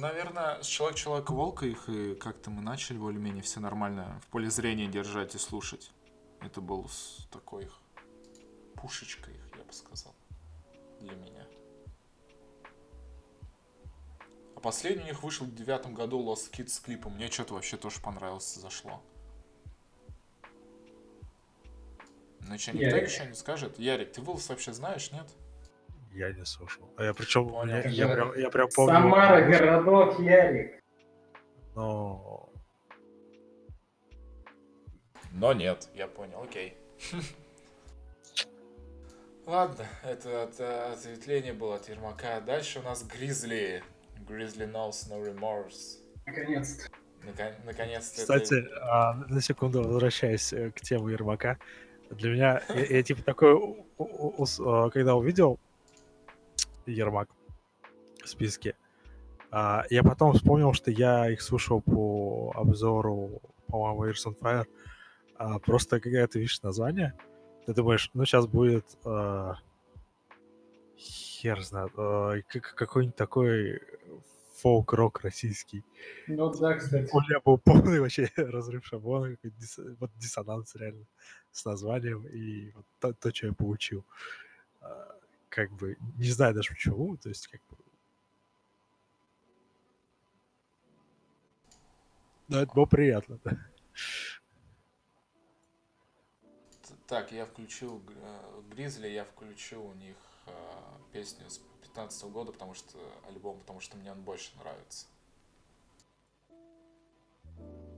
наверное, с Человек Человека Волка их и как-то мы начали более-менее все нормально в поле зрения держать и слушать. Это был с- такой их, я бы сказал, для меня. А последний у них вышел в девятом году Lost Kids с клипом. Мне что-то вообще тоже понравилось, зашло. Ну что, никто Ярик. ничего не скажет? Ярик, ты Волос вообще знаешь, нет? Я не слушал. А я причем, я, я прям, я прям помню. Самара, городок, Ярик. Но Но нет, я понял, окей. Ладно, это от, э, ответвление было от Ермака. Дальше у нас Гризли. Grizzly knows no remorse. Наконец-то. Након- Наконец-то. Кстати, а, на секунду возвращаясь э, к теме Ермака, для меня, *laughs* я, я типа такой, а, когда увидел Ермак в списке, а, я потом вспомнил, что я их слушал по обзору, по-моему, Ears on Fire, а, просто когда ты видишь название, ты думаешь, ну сейчас будет а, хер знает, как- какой-нибудь такой фолк-рок российский. Ну да, кстати. У меня был полный вообще *laughs* разрыв шаблона, дис- вот диссонанс реально с названием и вот то, то, что я получил. А, Как бы, не знаю даже почему, то есть как бы... Но это было приятно, да. Так, я включил э, Гризли, я включил у них э, песню с 15 года, потому что альбом, потому что мне он больше нравится. Yeah!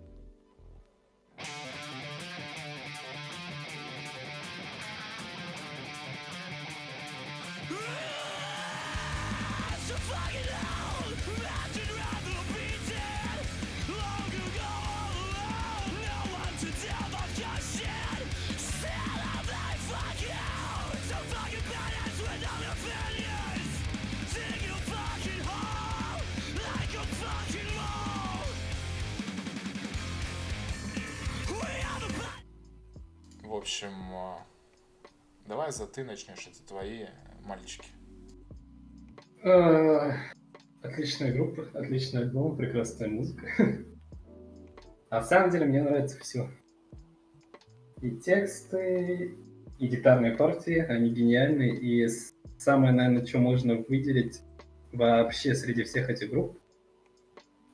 Общем, э, давай за ты начнешь, это твои мальчики. Э, Отличная группа, отличный альбом, прекрасная музыка. *laughs* На самом деле мне нравится все. И тексты, и гитарные партии, они гениальны. И самое, наверное, что можно выделить вообще среди всех этих групп,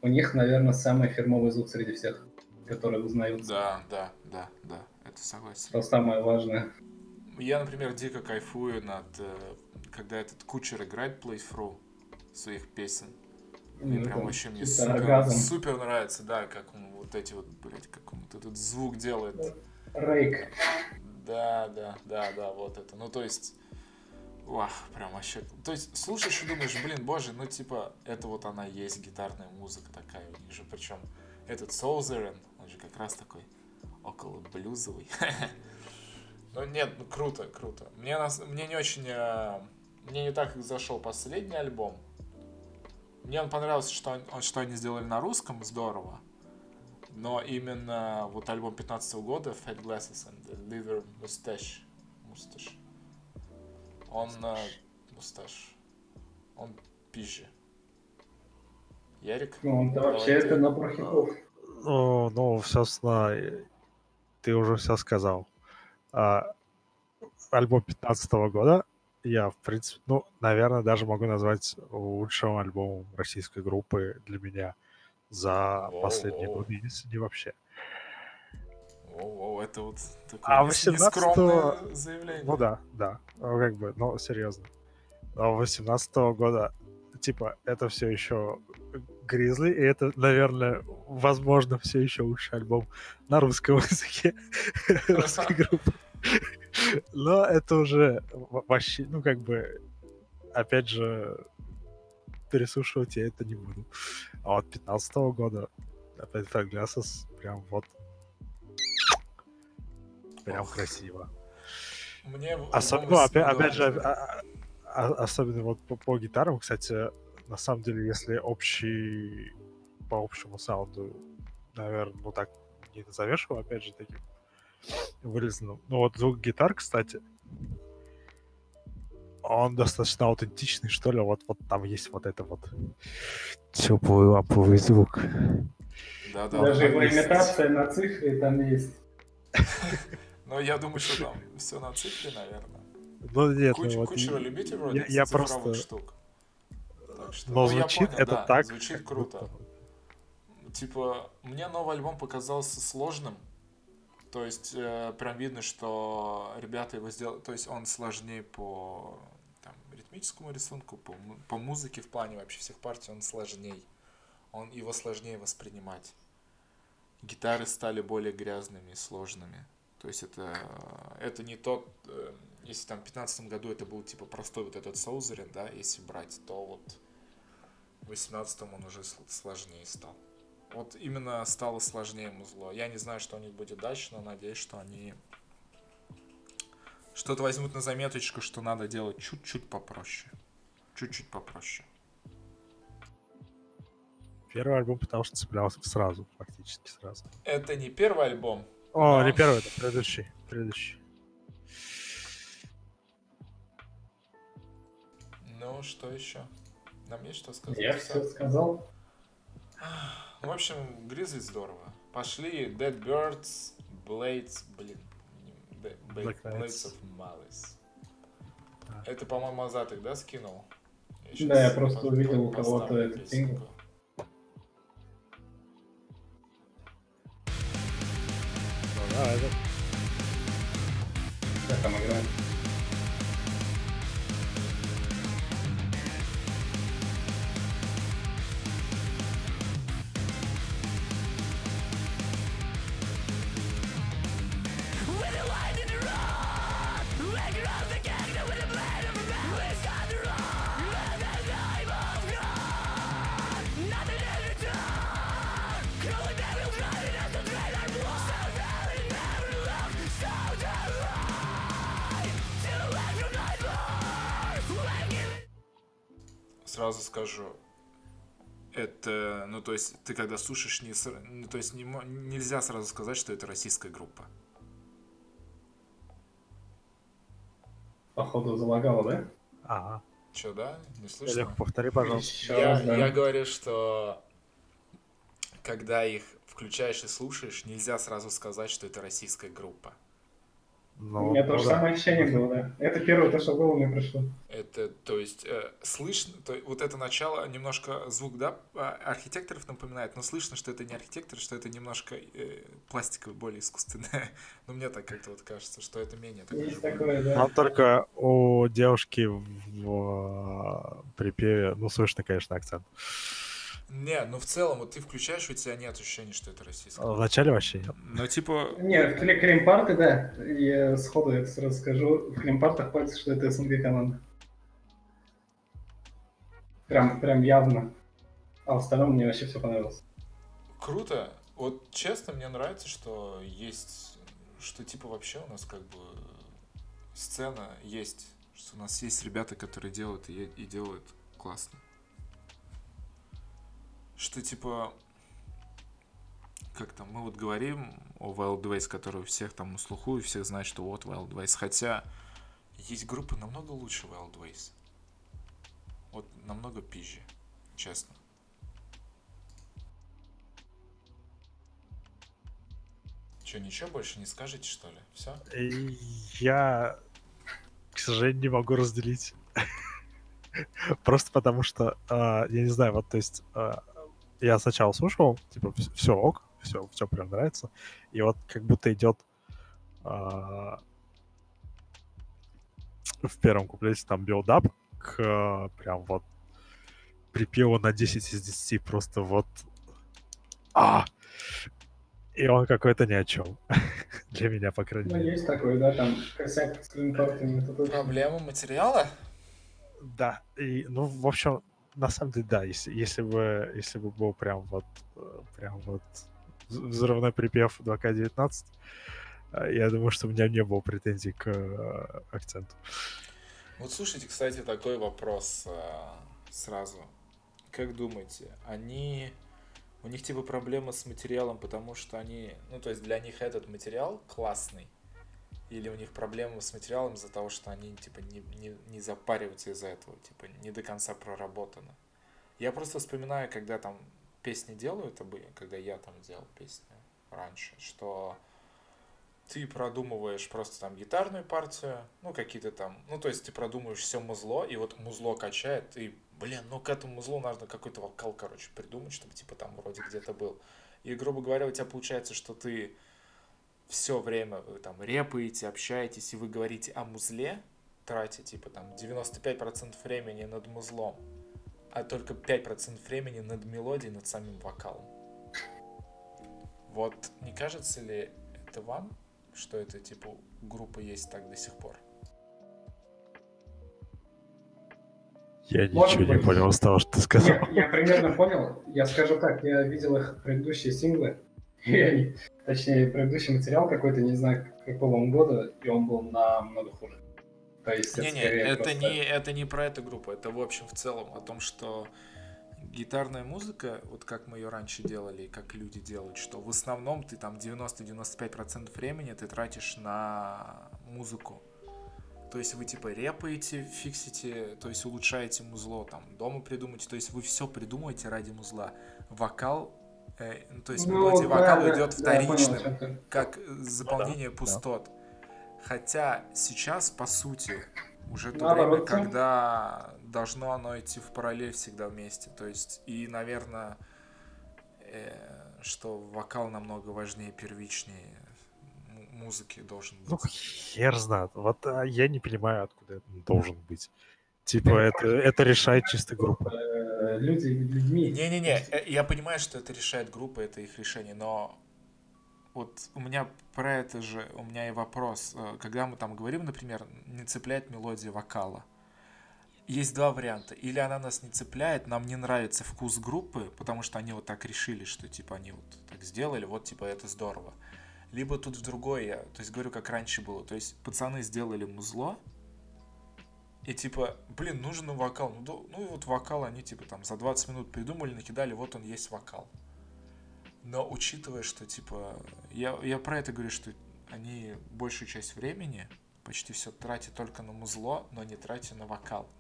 у них, наверное, самый фирмовый звук среди всех, который узнается. Да, да, да, да, это согласен. Это самое важное. Я, например, дико кайфую над, э, когда этот кучер играет playthrough своих песен. Мне Ну, прям вообще мне супер, оргазм. супер нравится, да, как он вот эти вот, блядь, как он вот этот звук делает. Рейк. Да, да, да, да, вот это. Ну, то есть, вах, прям вообще... То есть, слушаешь и думаешь, блин, боже, ну, типа, это вот она есть гитарная музыка такая у них же. Причем этот же как раз такой около блюзовый. *laughs* Ну, нет, ну, круто, круто. Мне, нас, мне не очень... э, Мне не так зашел последний альбом. Мне он понравился, что, он- он- что они сделали на русском, здорово. Но именно вот альбом 15 года Fat Glasses and the Liver Mustache. Mustache. Он э, мусташ. Он пизже. Ярик? Ну, Давай вообще это набор хитов. Ну, ну, собственно, ты уже все сказал. А, альбом 15 года я, в принципе, ну, наверное, даже могу назвать лучшим альбомом российской группы для меня за Воу, последние годы, если не вообще. О, это вот такое А нес- 18-го нескромное заявление. Ну да, да, ну, как бы, ну, серьезно. А 18 года, типа, это все еще Гризли, и это, наверное, возможно, все еще лучший альбом на русском *laughs* языке русской группы. Но это уже во- вообще, ну, как бы, опять же, переслушивать я это не буду. А вот 15 года, опять Fat Glasses, прям вот прям Ох. красиво. Мне альбом ну, опять, опять же, а- а- особенно вот по, по гитарам, кстати, на самом деле, если общий, по общему саунду, наверное, ну так не назовешь его, опять же, таким вылезанным. Ну вот звук гитар, кстати, он достаточно аутентичный, что ли, вот, вот там есть вот это вот теплый ламповый звук. Да, да, Даже да, его есть. имитация на цифре там есть. *laughs* Но я думаю, что там все на цифре, наверное. Ну нет, Куч- ну вот Кучера любите вроде я- я просто- штук? Так что- но ну, звучит понял, это да, так. Звучит круто. будто- Типа, мне новый альбом показался сложным. То есть, э, прям видно, что ребята его сделали... То есть, он сложнее по там, ритмическому рисунку, по, по музыке в плане вообще всех партий он сложнее. Он, его сложнее воспринимать. Гитары стали более грязными и сложными. То есть, это, это не тот... если там в 2015 году это был типа простой вот этот Соузерин, да, если брать, то вот в 18 он уже сл- сложнее стал. Вот именно стало сложнее музло. Я не знаю, что у них будет дальше, но надеюсь, что они что-то возьмут на заметочку, что надо делать чуть-чуть попроще. Чуть-чуть попроще. Первый альбом, потому что цеплялся сразу, фактически сразу. Это не первый альбом. О, Да. не первый, это предыдущий. Предыдущий. Ну, что еще? Нам есть что сказать? Я все сказал. Ну, в общем, Гризли здорово. Пошли Dead Birds, Blades, блин, Black. Blades of Malice. Это, по-моему, Азатик, да, скинул? Да, я просто по- увидел у кого-то этот сингл. Ну да, это... Как там играет? Сразу скажу, это, ну, то есть, ты когда слушаешь, не, ну, то есть, не, нельзя сразу сказать, что это российская группа. Походу залагало, да? Ага. Че, да? Не слышно? Олег, повтори, пожалуйста. Еще Я, раз, да. я говорю, что когда их включаешь и слушаешь, нельзя сразу сказать, что это российская группа. Ну, У меня ну же да. самое ощущение было, да. Это первое, то, что в голову мне пришло. Это, то есть, э, слышно, то, есть вот это начало, немножко звук, да, а, архитекторов напоминает, но слышно, что это не архитектор, что это немножко э, пластиковое, более искусственное. *laughs* Но мне так как-то вот кажется, что это менее такое Есть живое. такое, да. Там только у девушки в э, припеве, ну, слышно, конечно, акцент. Не, ну в целом, вот ты включаешь, у тебя нет ощущения, что это российская. А Вначале вообще нет. Ну, типа, Не, в клеймпарты, да. Я сходу это сразу скажу. В клеймпартах пальцы, что это СНГ команда. Прям, прям явно. А в остальном мне вообще все понравилось. Круто. Вот честно, мне нравится, что есть, что типа вообще у нас как бы сцена есть, что у нас есть ребята, которые делают и, и делают классно. Что типа, как там, мы вот говорим о Wild Ways, который у всех там на слуху, и всех знают, что вот Wild Ways, хотя есть группы намного лучше Wild Ways. Вот намного пизже, честно. Че, ничего больше не скажете, что ли? Все? И Я, к сожалению, не могу разделить. *laughs* Просто потому что, а, я не знаю, вот, то есть, а, я сначала слушал, типа, все ок, все, все прям нравится, и вот как будто идет а, в первом куплете там build-up прям вот припеву на 10 из 10, просто вот... А! И он какой-то ни о чем. *laughs* Для меня, по крайней Ну, мере. есть такое, да, там косяк с. Проблема материала? Да, и, ну, в общем, на самом деле, да, если, если бы, если бы был прям вот, прям вот вз- взрывной припев 2К19, э, я думаю, что у меня не было претензий к э, акценту. Вот слушайте, кстати, такой вопрос э, сразу. Как думаете, они... У них типа проблема с материалом, потому что они... Ну, то есть для них этот материал классный? Или у них проблема с материалом из-за того, что они типа не, не, не запариваются из-за этого, типа не до конца проработано? Я просто вспоминаю, когда там песни делают, когда я там делал песни раньше, что ты продумываешь просто там гитарную партию, ну, какие-то там, ну, то есть ты продумываешь все музло, и вот музло качает, и, блин, ну, к этому музлу нужно какой-то вокал, короче, придумать, чтобы, типа, там вроде где-то был. И, грубо говоря, у тебя получается, что ты все время вы там репаете, общаетесь, и вы говорите о музле, тратя, типа, там, 95% времени над музлом, а только 5% времени над мелодией, над самим вокалом. Вот не кажется ли это вам, что это, типа, группа есть так до сих пор? Я Может ничего не быть. понял из того, что ты сказал. Я, я примерно понял. Я скажу так, я видел их предыдущие синглы. *laughs* И, точнее, предыдущий материал какой-то, не знаю, какого он года, и он был намного хуже. То есть это Не-не, это просто- не, это не про эту группу, это в общем в целом о том, что гитарная музыка, вот как мы ее раньше делали, и как люди делают, что в основном ты там 90-95% времени ты тратишь на музыку. То есть вы типа репаете, фиксите, то есть улучшаете музло, там дома придумаете, то есть вы все придумаете ради музла. Вокал, э, ну, то есть Ну, мелодия да, вокала да, идет да, понял, вторичным чем ты. как заполнение пустот. Хотя сейчас, по сути, уже то Наоборот, время, да. когда должно оно идти в параллель всегда вместе. То есть, и, наверное, э, что вокал намного важнее, первичнее му- музыки должен быть. Ну, хер знает. Вот а, я не понимаю, откуда это должен быть. Типа, это, это решает чисто группа. Э, Люди людьми. Не-не-не, э, я понимаю, что это решает группа, это их решение, но вот у меня про это же, у меня и вопрос. Э, Когда мы там говорим, например, не цепляет мелодия вокала, есть два варианта. Или она нас не цепляет, нам не нравится вкус группы, потому что они вот так решили, что типа они вот так сделали, вот типа это здорово. Либо тут в другое, я, то есть говорю, как раньше было. То есть пацаны сделали музло, и типа, блин, нужен вокал. Ну, ну и вот вокал они типа там за 20 минут придумали, накидали, вот он есть вокал. Но учитывая, что типа, я, я про это говорю, что они большую часть времени почти все тратя только на музло, но не тратя на вокал.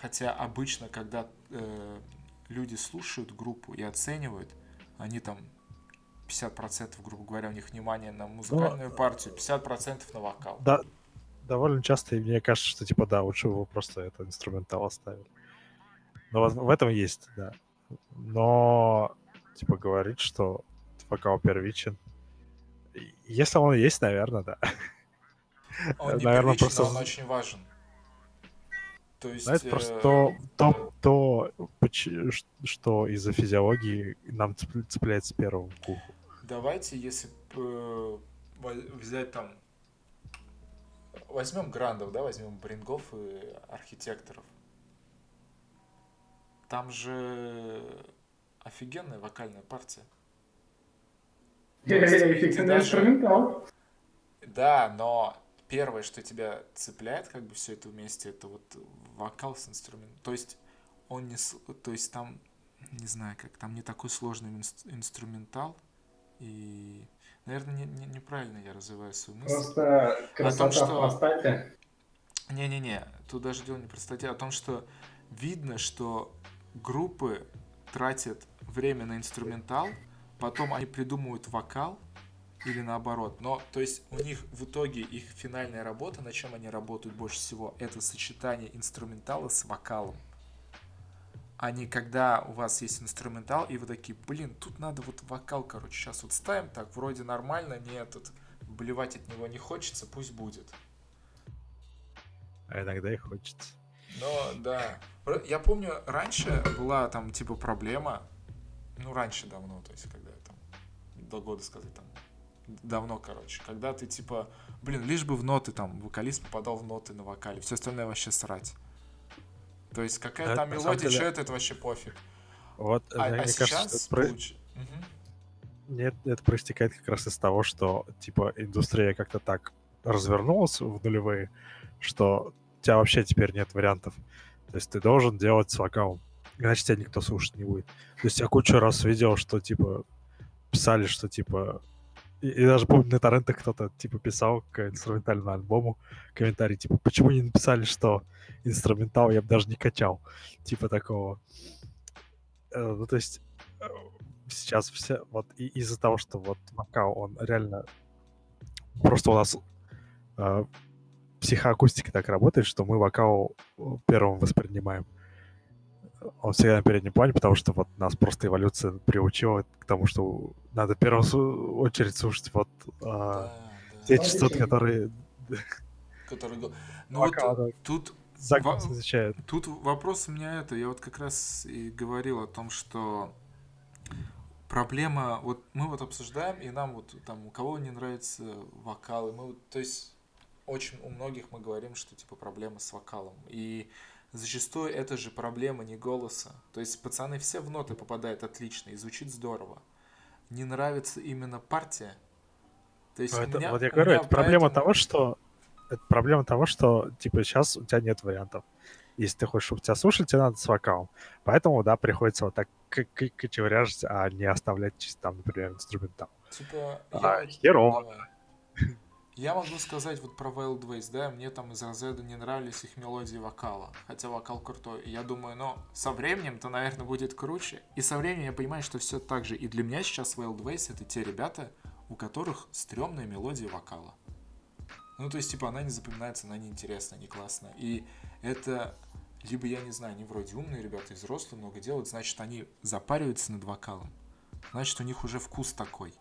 Хотя обычно, когда э, люди слушают группу и оценивают, они там 50%, грубо говоря, у них внимание на музыкальную партию, 50% на вокал. Да, довольно часто и мне кажется, что типа да, лучше его просто это инструментал оставили. Но в этом есть, да. Но типа говорит, что вокал первичен. Если он есть, наверное, да. Он не наверное, первичен, просто но он очень важен. То есть... Знаете, просто э, то, то, то что из-за физиологии нам цеп- цепляется первым к уху. Давайте, если э, взять там... Возьмем грандов, да, возьмем брингов и архитекторов. Там же офигенная вокальная партия. Есть даже-. Да, но первое, что тебя цепляет, как бы все это вместе, это вот вокал с инструментом. То есть он не, то есть там, не знаю как, там не такой сложный инс- инструментал, и, наверное, не- не- неправильно я развиваю свою мысль. Просто красота что- в простоте. Не-не-не, тут даже дело не про статью, а о том, что видно, что группы тратят время на инструментал, потом они придумывают вокал, или наоборот. Но, то есть, у них в итоге их финальная работа, на чем они работают больше всего, это сочетание инструментала с вокалом. А не когда у вас есть инструментал, и вы такие, блин, тут надо вот вокал, короче, сейчас вот ставим, так, вроде нормально, нет, тут блевать от него не хочется, пусть будет. А иногда и хочется. Но да. Я помню, раньше была там типа проблема, ну раньше давно, то есть когда там до года сказать там давно, короче, когда ты типа, блин, лишь бы в ноты там вокалист попадал в ноты на вокале, все остальное вообще срать. То есть какая Да, там мелодия, деле- что это, это вообще пофиг. Вот, А, мне а кажется, сейчас что это получ- Мгм. Нет, это проистекает как раз из того, что, типа, индустрия как-то так развернулась в нулевые, что у тебя вообще теперь нет вариантов. То есть ты должен делать с вокалом, иначе тебя никто слушать не будет. То есть я кучу раз видел, что, типа, писали, что, типа... И, даже помню, на торрентах кто-то, типа, писал к инструментальному альбому комментарий, типа, почему не написали, что инструментал я бы даже не качал. Типа такого. Э, Ну, то есть э, сейчас все вот и из-за того, что вот вокал, он реально просто у нас э, психоакустика так работает, что мы вокал э, первым воспринимаем. Он всегда на переднем плане, потому что вот нас просто эволюция приучила к тому, что надо в первую очередь слушать вот э, Да, те да. частоты, которые Который го- Ну вот да, тут Во- изучают. Тут вопрос у меня это, я вот как раз и говорил о том, что проблема, вот мы вот обсуждаем, и нам вот там, у кого не нравится вокал, и мы вот, то есть очень у многих мы говорим, что типа проблема с вокалом. И зачастую это же проблема не голоса. То есть пацаны все в ноты попадают отлично и звучит здорово. Не нравится именно партия. То есть у Это- меня- вот я говорю, это проблема поэтому- того, что это проблема того, что типа сейчас у тебя нет вариантов. Если ты хочешь, чтобы тебя слушали, тебе надо с вокалом. Поэтому, да, приходится вот так кочевряжить, а не оставлять чисто там, например, инструментал. Типа, А, я- херово. Давай. Я могу сказать вот про Wild Ways, да, мне там из разряда не нравились их мелодии вокала, хотя вокал крутой. Я думаю, ну, со временем-то, наверное, будет круче. И со временем я понимаю, что все так же. И для меня сейчас Wild Ways это те ребята, у которых стрёмная мелодия вокала. Ну, то есть, типа, она не запоминается, она не интересная, не классная. И это либо, я не знаю, они вроде умные ребята и взрослые много делают, значит, они запариваются над вокалом. Значит, у них уже вкус такой.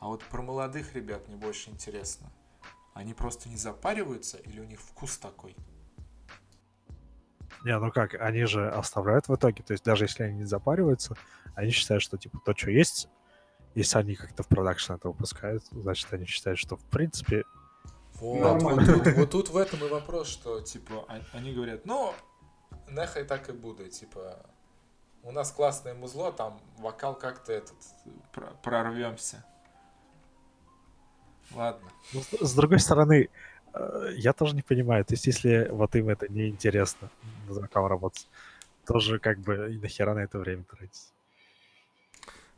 А вот про молодых ребят мне больше интересно. Они просто не запариваются или у них вкус такой? Не, ну как, они же оставляют в итоге, то есть даже если они не запариваются, они считают, что типа то, что есть, если они как-то в продакшн это выпускают, значит, они считают, что в принципе Вот, Нормально. вот, тут, вот тут в этом и вопрос, что типа а- они говорят, ну, нехай так и будет, типа, у нас классное музло, там вокал как-то этот про- прорвемся. Ладно. Ну, с, с другой стороны, э, я тоже не понимаю, то есть если вот им это не интересно на вокал работать, тоже как бы и нахера на это время тратить.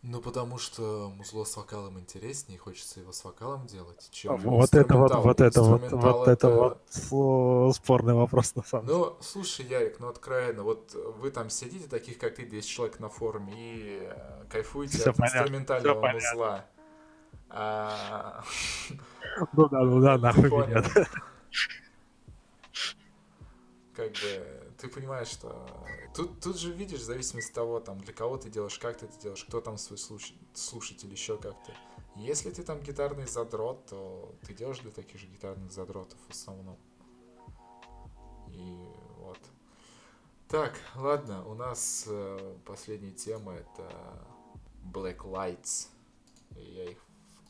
Ну, потому что музло с вокалом интереснее, и хочется его с вокалом делать, чем Вот это вот, вот это вот, вот это вот спорный вопрос на самом деле. Ну, слушай, Ярик, ну откровенно, вот вы там сидите, таких как ты, 10 человек на форуме, и э, кайфуете Всё от понятно, инструментального всё понятно. Ну да, ну да, нахуй меня. Как бы, ты понимаешь, что... Тут, тут же видишь, в зависимости от того, там, для кого ты делаешь, как ты это делаешь, кто там свой слуш- слушатель, еще как-то. Если ты там гитарный задрот, то ты делаешь для таких же гитарных задротов в основном. И вот. Так, ладно, у нас э, последняя тема это Black Lights. Я их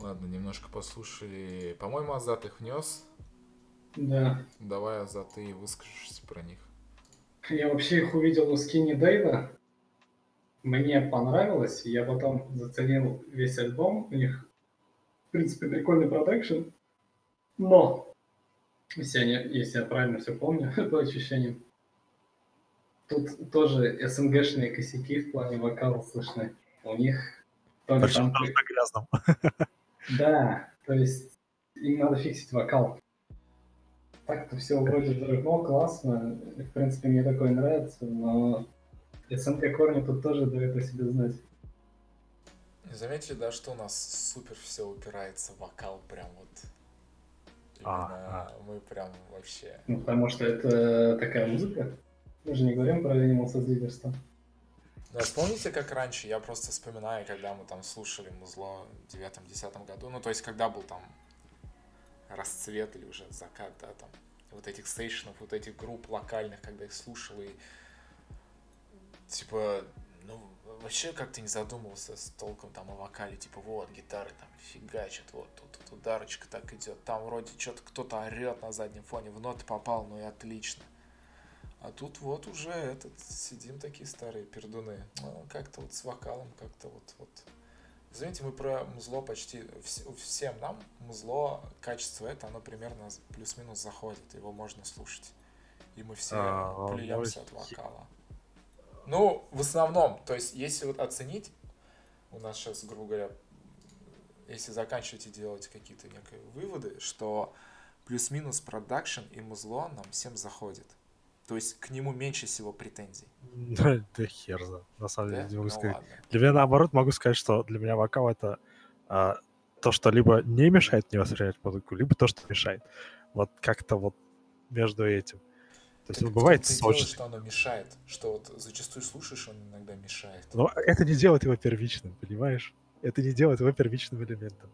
Ладно, немножко послушали. По-моему, Азат их внес. Да. Давай, Азат, ты выскажешься про них. Я вообще их увидел у Скини Дэйва. Мне понравилось. Я потом заценил весь альбом. У них, в принципе, прикольный продакшн. Но, если я, не- если я правильно все помню, *laughs* по ощущениям, тут тоже СНГшные косяки в плане вокала слышны. У них там даже на грязном. *laughs* Да, то есть им надо фиксить вокал. Так-то все вроде взрывно, классно. В принципе, мне такое нравится, но СНГ корни тут тоже дают о себе знать. Заметили, да, что у нас супер все упирается в вокал, прям вот. А, Именно мы прям вообще. Ну, потому что это такая музыка. Мы же не говорим про as Leaders там. Да, вспомните, как раньше, я просто вспоминаю, когда мы там слушали музло в девятом-десятом году, ну, то есть, когда был там расцвет или уже закат, да, там, вот этих стейшенов, вот этих групп локальных, когда их слушал, и, типа, вообще как-то не задумывался с толком там о вокале, типа, вот, гитары там фигачат, вот, тут, тут ударочка так идет, там вроде что-то кто-то орет на заднем фоне, в ноты попал, ну и отлично. А тут вот уже этот, сидим такие старые пердуны. Ну, как-то вот с вокалом, как-то вот, вот. Извините, мы про музло почти... вс- Всем нам музло, качество это, оно примерно плюс-минус заходит, его можно слушать. И мы все А, плюемся ну, от вокала. Ну, в основном, то есть, если вот оценить, у нас сейчас, грубо говоря, если заканчивать и делать какие-то некие выводы, что плюс-минус продакшн и музло нам всем заходит. То есть к нему меньше всего претензий. *laughs* Да да хер знает, на самом Да? деле, не могу Ну сказать. ладно. Для меня наоборот могу сказать, что для меня вокал это а, то, что либо не мешает мне воспринимать музыку, либо то, что мешает. Вот как-то вот между этим. То есть он бывает дело, сочный. что оно мешает. Что вот зачастую слушаешь, он иногда мешает. Но это не делает его первичным, понимаешь? Это не делает его первичным элементом.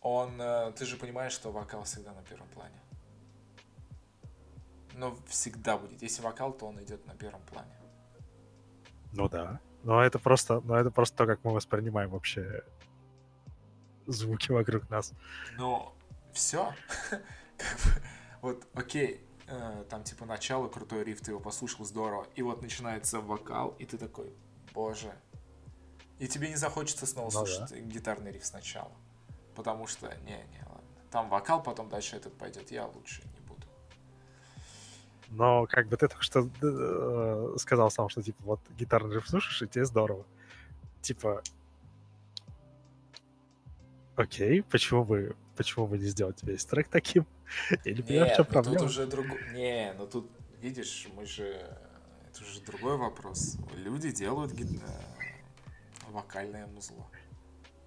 Он, э, ты же понимаешь, что вокал всегда на первом плане. Но всегда будет. Если вокал, то он идет на первом плане. Ну да. Но это просто, но это просто то, как мы воспринимаем вообще звуки вокруг нас. Но все, *laughs* как бы, вот, окей, э, там типа начало, крутой риф, ты его послушал, здорово, и вот начинается вокал, и ты такой, боже. И тебе не захочется снова Ну да. слушать гитарный риф сначала. Потому что, не-не, ладно. Там вокал, потом дальше этот пойдет, я лучше не буду. Но как бы ты только что э, сказал сам, что типа вот гитарный риф слушаешь, и тебе здорово. Типа, окей, почему бы, почему бы не сделать весь трек таким? В Нет, чем ну тут проблема. уже другой... Не, ну тут, видишь, мы же... Это уже другой вопрос. Люди делают ги- э, вокальное музло.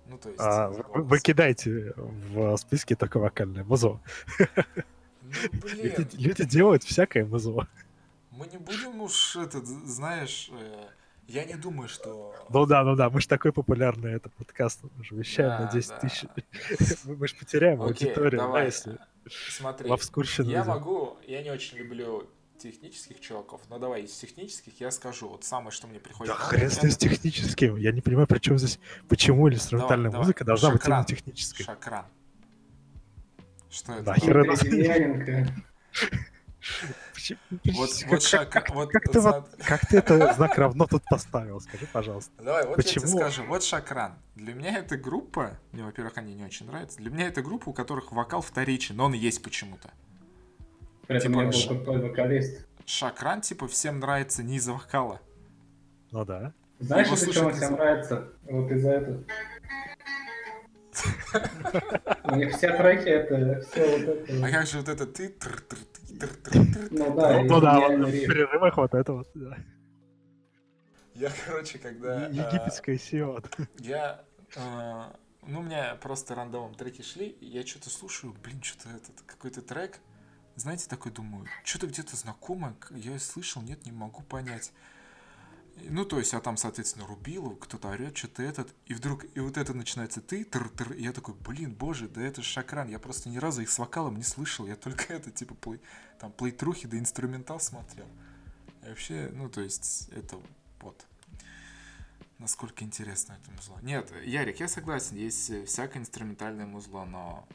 Ну, то есть... А, вы, вы кидаете в списке только вокальное музло. Ну, *laughs* Люди, блин, люди делают всякое музло. мы не будем уж, этот, знаешь, э, Я не думаю, что... Ну да, ну да, мы же такой популярный это подкаст, мы же вещаем Да, на 10 да. тысяч. *laughs* Мы, же потеряем Окей, аудиторию, да, если Смотри, я могу... Я не очень люблю технических чуваков, но давай из технических я скажу. Вот самое, что мне приходит... Да хрен с это техническим. Я не понимаю, при чем здесь, почему инструментальная давай. музыка должна быть Шакран. именно технической. Шакран. Что это? Да, хер это- Вот, как- вот, как- шак- как- вот, как ты вот- Как ты это знак равно тут поставил, скажи, пожалуйста. Давай, вот я тебе Почему? скажу. Вот Шакран. Для меня это группа, мне, во-первых, они не очень нравятся. Для меня это группа, у которых вокал вторичен, но он есть почему-то. При этом Типа был ш- вокалист. Шакран, типа, всем нравится не из-за вокала. Ну да. Знаешь, не всем нравится? Вот из-за этого. У них все треки это все вот это. А как же вот это ты? Ну да, Ну да, вот в перерывах вот это вот. да. Я, короче, когда... Э, Египетская сиот. *laughs* Я... э, Ну, у меня просто рандомом треки шли, я что-то слушаю, блин, что-то этот, какой-то трек, знаете, такой думаю, что-то где-то знакомое, я слышал, нет, не могу понять. Ну, то есть, а там, соответственно, рубило, кто-то орет, что-то этот, и вдруг, и вот это начинается ты, тр тр и я такой, блин, боже, да это шакран, я просто ни разу их с вокалом не слышал, я только это, типа, плей, там, плейтрухи да инструментал смотрел. И вообще, ну, то есть, это вот насколько интересно это музло. Нет, Ярик, я согласен, есть э, всякое инструментальное музло, но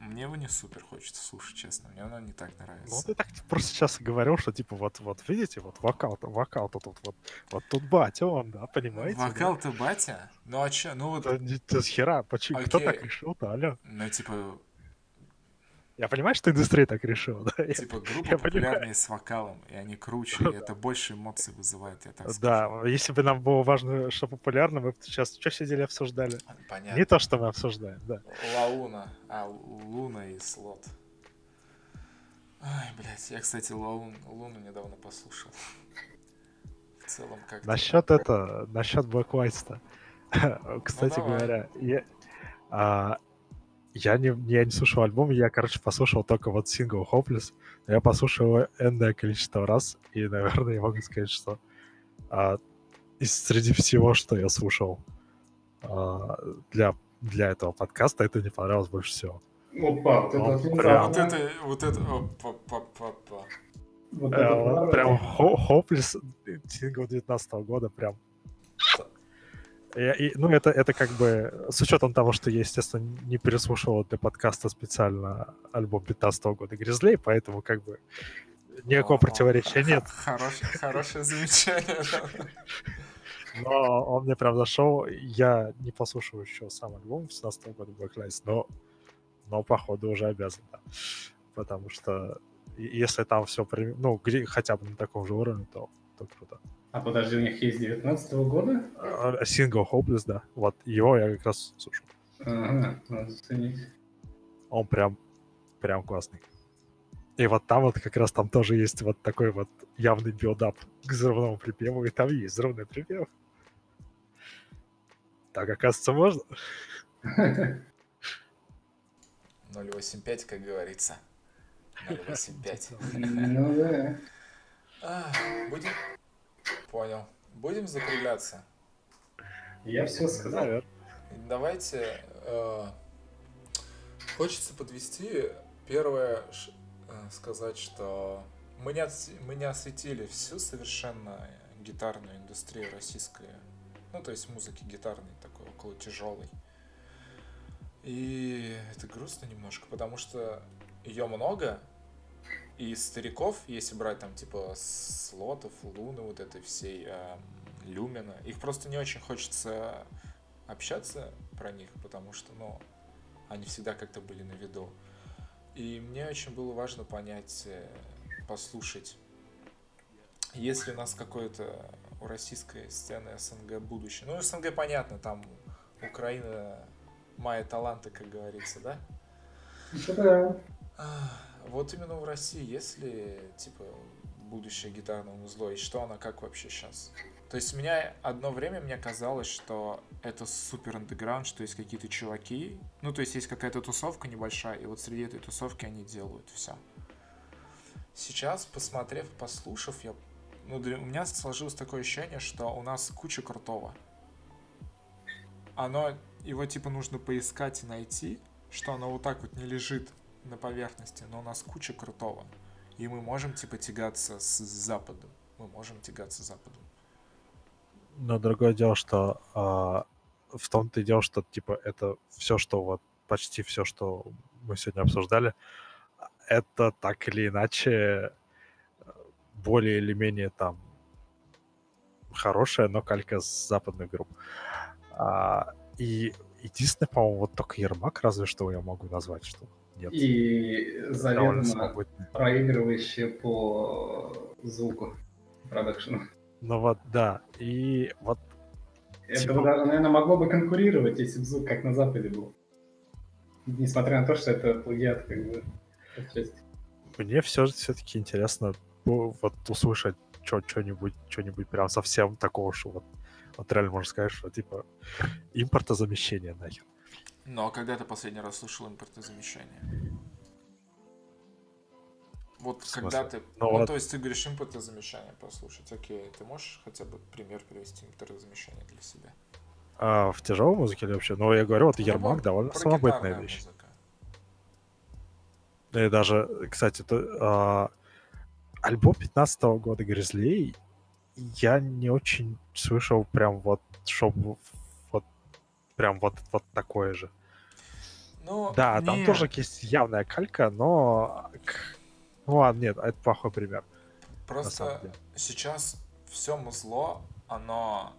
мне его не супер хочется слушать, честно. Мне оно не так Ну, нравится. ты так *laughs* просто сейчас говорил, что типа вот, вот видите, вот вокал, вокал-то тут вот, вот тут батя он, да, понимаете? да? Вокал-то батя? Ну а чё? Ну вот, Да, да хера, почему? Кто Окей. так решил-то, алло? ну типа, Я понимаю, что индустрия так решила, да? Типа *laughs* группа я понимаю. популярнее с вокалом, и они круче, и это больше эмоций вызывает, я так скажу. Да, если бы нам было важно, что популярно, мы бы сейчас что сидели обсуждали? Понятно. Не то, что мы обсуждаем, да. Лауна. А, Луна и Слот. Ай, блядь, я, кстати, Лаун, Луну недавно послушал. В целом, как Насчет это, насчет Black Lights-то. Кстати Ну, говоря, я, а, я, не, я не слушал альбом, я, короче, послушал только вот сингл Hopeless. но Я послушал его энное количество раз, и, наверное, я могу сказать, что а, из среди всего, что я слушал а, для, для этого подкаста, это мне понравилось больше всего. Опа, вот это вот прям-. Вот это, вот это, опа-па-па-па. Вот Э, это вот поворот. прям Ho- Hopeless э, сингл 19 года прям. Я- и- ну, это, это как бы, с учетом того, что я, естественно, не переслушивал для подкаста специально альбом 15 года Гризлей, поэтому как бы никакого О, противоречия нет. *laughs* Хорош- Хорошее замечание. Но он мне прям зашел. Я не послушал еще сам альбом 16 года Black Lives, но, но походу уже обязан, да. Потому что и- если там все, ну, где, хотя бы на таком же уровне, то, то круто. А подожди, у них есть 19 года? А, Сингл Hopeless, да. Вот его я как раз слушал. Ага, надо заценить. Он прям, прям классный. И вот там вот как раз там тоже есть вот такой вот явный build-up к взрывному припеву, и там есть взрывной припев. Так, оказывается, можно? 085, как говорится. *laughs* 085. Ну да. Будем... Понял. Будем закругляться. Я все сказал. Наверное. Давайте... э, Хочется подвести первое, ш- э, сказать, что мы не, отс- мы не осветили всю совершенно гитарную индустрию российской. Ну, то есть музыки гитарной, такой около тяжелой. И это грустно немножко, потому что ее много, и стариков, если брать там типа слотов, луны, вот этой всей э, люмина, их просто не очень хочется общаться про них, потому что, ну, они всегда как-то были на виду. И мне очень было важно понять, э, послушать, если у нас какое-то у российской сцены СНГ будущее. Ну, СНГ понятно, там Украина, мои таланты, как говорится, да? Да. Вот именно в России, если типа будущее гитарного музло, и что она как вообще сейчас? То есть меня одно время мне казалось, что это супер андеграунд, что есть какие-то чуваки, ну то есть есть какая-то тусовка небольшая, и вот среди этой тусовки они делают все. Сейчас, посмотрев, послушав, я ну, для- у меня сложилось такое ощущение, что у нас куча крутого. Оно, его типа нужно поискать и найти, что оно вот так вот не лежит на поверхности, но у нас куча крутого. И мы можем типа тягаться с Западом. Мы можем тягаться с Западом. Но другое дело, что а, в том-то и дело, что типа это все, что вот почти все, что мы сегодня обсуждали, это так или иначе э, более или менее там хорошая, но калька с западных групп. А, и единственное, по-моему, вот только Ермак разве что я могу назвать, что нет. И заведомо проигрывающие по звуку продакшену. Ну вот, да. И вот Это Типа- бы даже, наверное, могло бы конкурировать, если бы звук как на Западе был. Несмотря на то, что это плагиат, как бы, отчасти. мне все все-таки интересно вот услышать что-нибудь, что-нибудь прям совсем такого, что вот, вот реально можно сказать, что типа импортозамещение нахер. Но когда ты последний раз слушал импортозамещение? Вот когда ты... Ну Ну, вот- то есть ты говоришь импортозамещание послушать. Окей, ты можешь хотя бы пример привести импортозамещение для себя? А в тяжелой музыке или вообще? Ну, я говорю, вот Ну, Ермак любой- довольно самобытная вещь. музыка. И даже, кстати, то, а, альбом 15 года Гризлей я не очень слышал прям вот, чтобы прям вот, вот такое же. Ну, Да, там не, тоже есть явная калька, но... Ну ладно, нет, это плохой пример. Просто сейчас все музло, оно...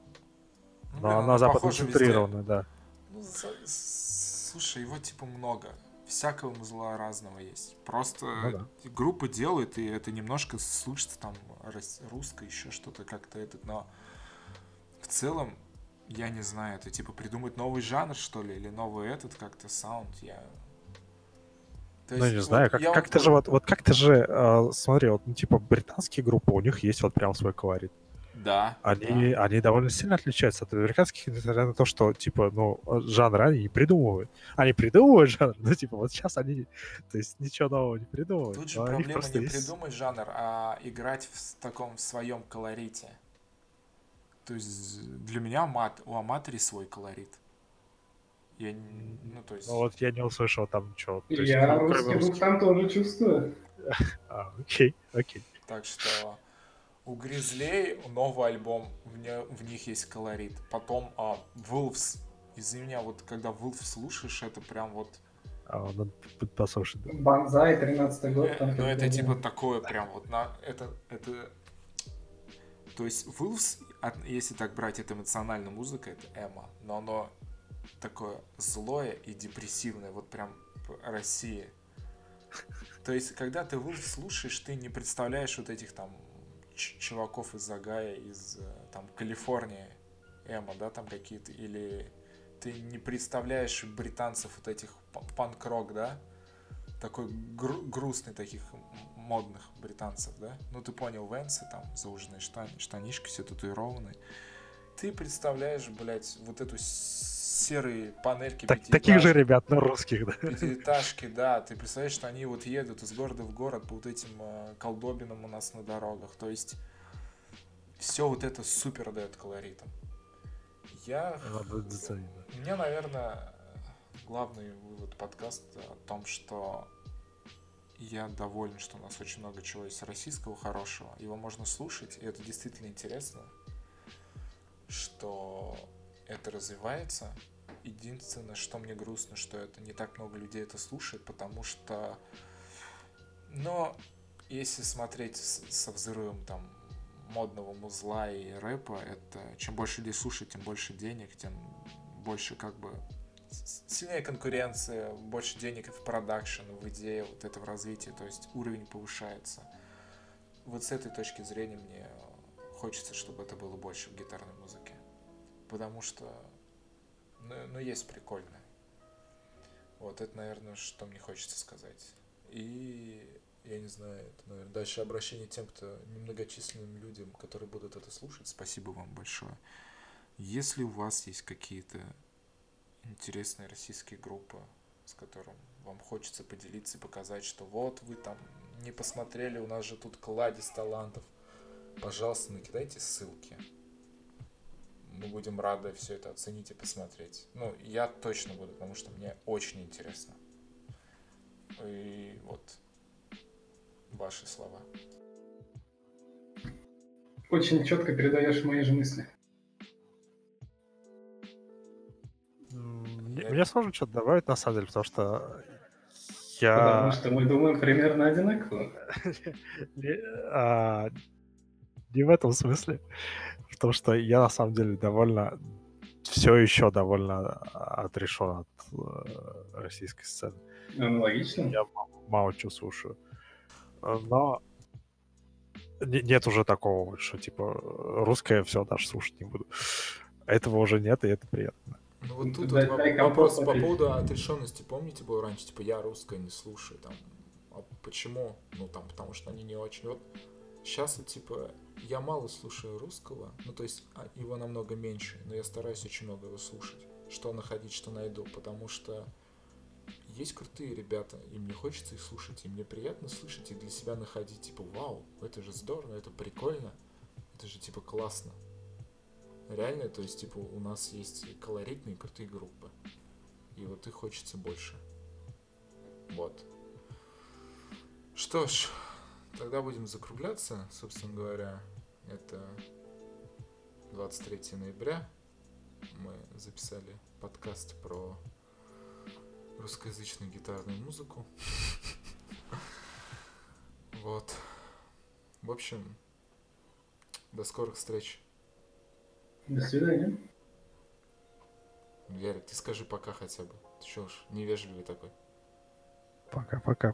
ну, Но блин, оно западно везде. центрировано, да. Ну, за- слушай, его типа много. Всякого музла разного есть. Просто Ну да. группы делают, и это немножко слышится там рас- русско, еще что-то как-то этот, но в целом, я не знаю, это типа придумать новый жанр, что ли, или новый этот как-то саунд, я... То Ну, есть не вот знаю, как, я как вот же вот, вот как ты же, э, смотри, вот, ну, типа, британские группы, у них есть вот прям свой колорит. Да, Они, они довольно сильно отличаются от американских, несмотря на то, что, типа, ну, жанры они не придумывают. Они придумывают жанр, но, типа, вот сейчас они, то есть, ничего нового не придумывают. Тут же проблема не есть- придумать жанр, а играть в таком своем колорите. То есть для меня мат, у Аматори свой колорит. Я, не- ну, то есть... Ну, вот я не услышал там ничего. То есть, Я ну, русский дух там тоже чувствую. *laughs* А, окей, окей. Так что у Гризлей новый альбом, в, не- в них есть колорит. Потом а, Wolves, извини меня, вот когда Wolves слушаешь, это прям вот... А, надо послушать. да. Банзай, 13 год. э, там ну это типа такое прям вот на... Это... это то есть Wolves, если так брать, это эмоциональная музыка, это эмо, но оно такое злое и депрессивное, вот прям Россия. То есть, когда ты Wolves слушаешь, ты не представляешь вот этих там чуваков из Загая, из э, там Калифорнии, эмо, да, там какие-то, или ты не представляешь британцев вот этих панк-рок, да, такой гру- грустный таких модных британцев, да? Ну, ты понял, Венсы, там, зауженные штани, штанишки, все татуированные. Ты представляешь, блядь, вот эту серые панельки Так- таких же ребят, но русских, да. Пятиэтажки, да. Ты представляешь, что они вот едут из города в город по вот этим э, колдобинам у нас на дорогах. То есть все вот это супер дает колоритом. Я меня, наверное, главный вывод подкаста о том, что я доволен, что у нас очень много чего есть российского хорошего. Его можно слушать, и это действительно интересно, что это развивается. Единственное, что мне грустно, что это не так много людей это слушает, потому что, но если смотреть со взрывом там модного музла и рэпа, это чем больше людей слушает, тем больше денег, тем больше как бы сильнее конкуренция, больше денег в продакшн, в идее вот это в развитии, то есть уровень повышается. Вот с этой точки зрения мне хочется, чтобы это было больше в гитарной музыке. Потому что, ну, ну есть прикольно. Вот это, наверное, что мне хочется сказать. И я не знаю, это, наверное, дальше обращение тем, кто немногочисленным людям, которые будут это слушать. Спасибо вам большое. Если у вас есть какие-то интересные российские группы, с которым вам хочется поделиться и показать, что вот вы там не посмотрели, у нас же тут кладезь талантов. пожалуйста, накидайте ссылки. Мы будем рады все это оценить и посмотреть. Ну, я точно буду, потому что мне очень интересно. И вот ваши слова. Очень четко передаешь мои же мысли. Мне, сложно что-то добавить, на самом деле, потому что я... Потому что мы думаем примерно одинаково. *laughs* Не, а, не в этом смысле. Потому что я на самом деле довольно все еще довольно отрешен от э, российской сцены. Аналогично. Я мало чего слушаю. Но не- нет уже такого, что типа русское все даже слушать не буду. Этого уже нет, и это приятно. Ну вот тут вот вопрос по поводу отрешенности. Помните, был раньше, типа, я русское не слушаю, там, а почему? Ну, там, потому что они не очень. Вот сейчас, типа, я мало слушаю русского, ну, то есть а, его намного меньше, но я стараюсь очень много его слушать, что находить, что найду, потому что есть крутые ребята, и мне хочется их слушать, и мне приятно слышать и для себя находить, типа, вау, это же здорово, это прикольно, это же, типа, классно. Реально, то есть, типа, у нас есть колоритные крутые группы. И вот их хочется больше. Вот. Что ж, тогда будем закругляться, собственно говоря. Это 23 ноября. Мы записали подкаст про русскоязычную гитарную музыку. *laughs* Вот. В общем, до скорых встреч. До свидания. Ярик, ты скажи пока хотя бы. Ты что ж, невежливый такой. Пока-пока.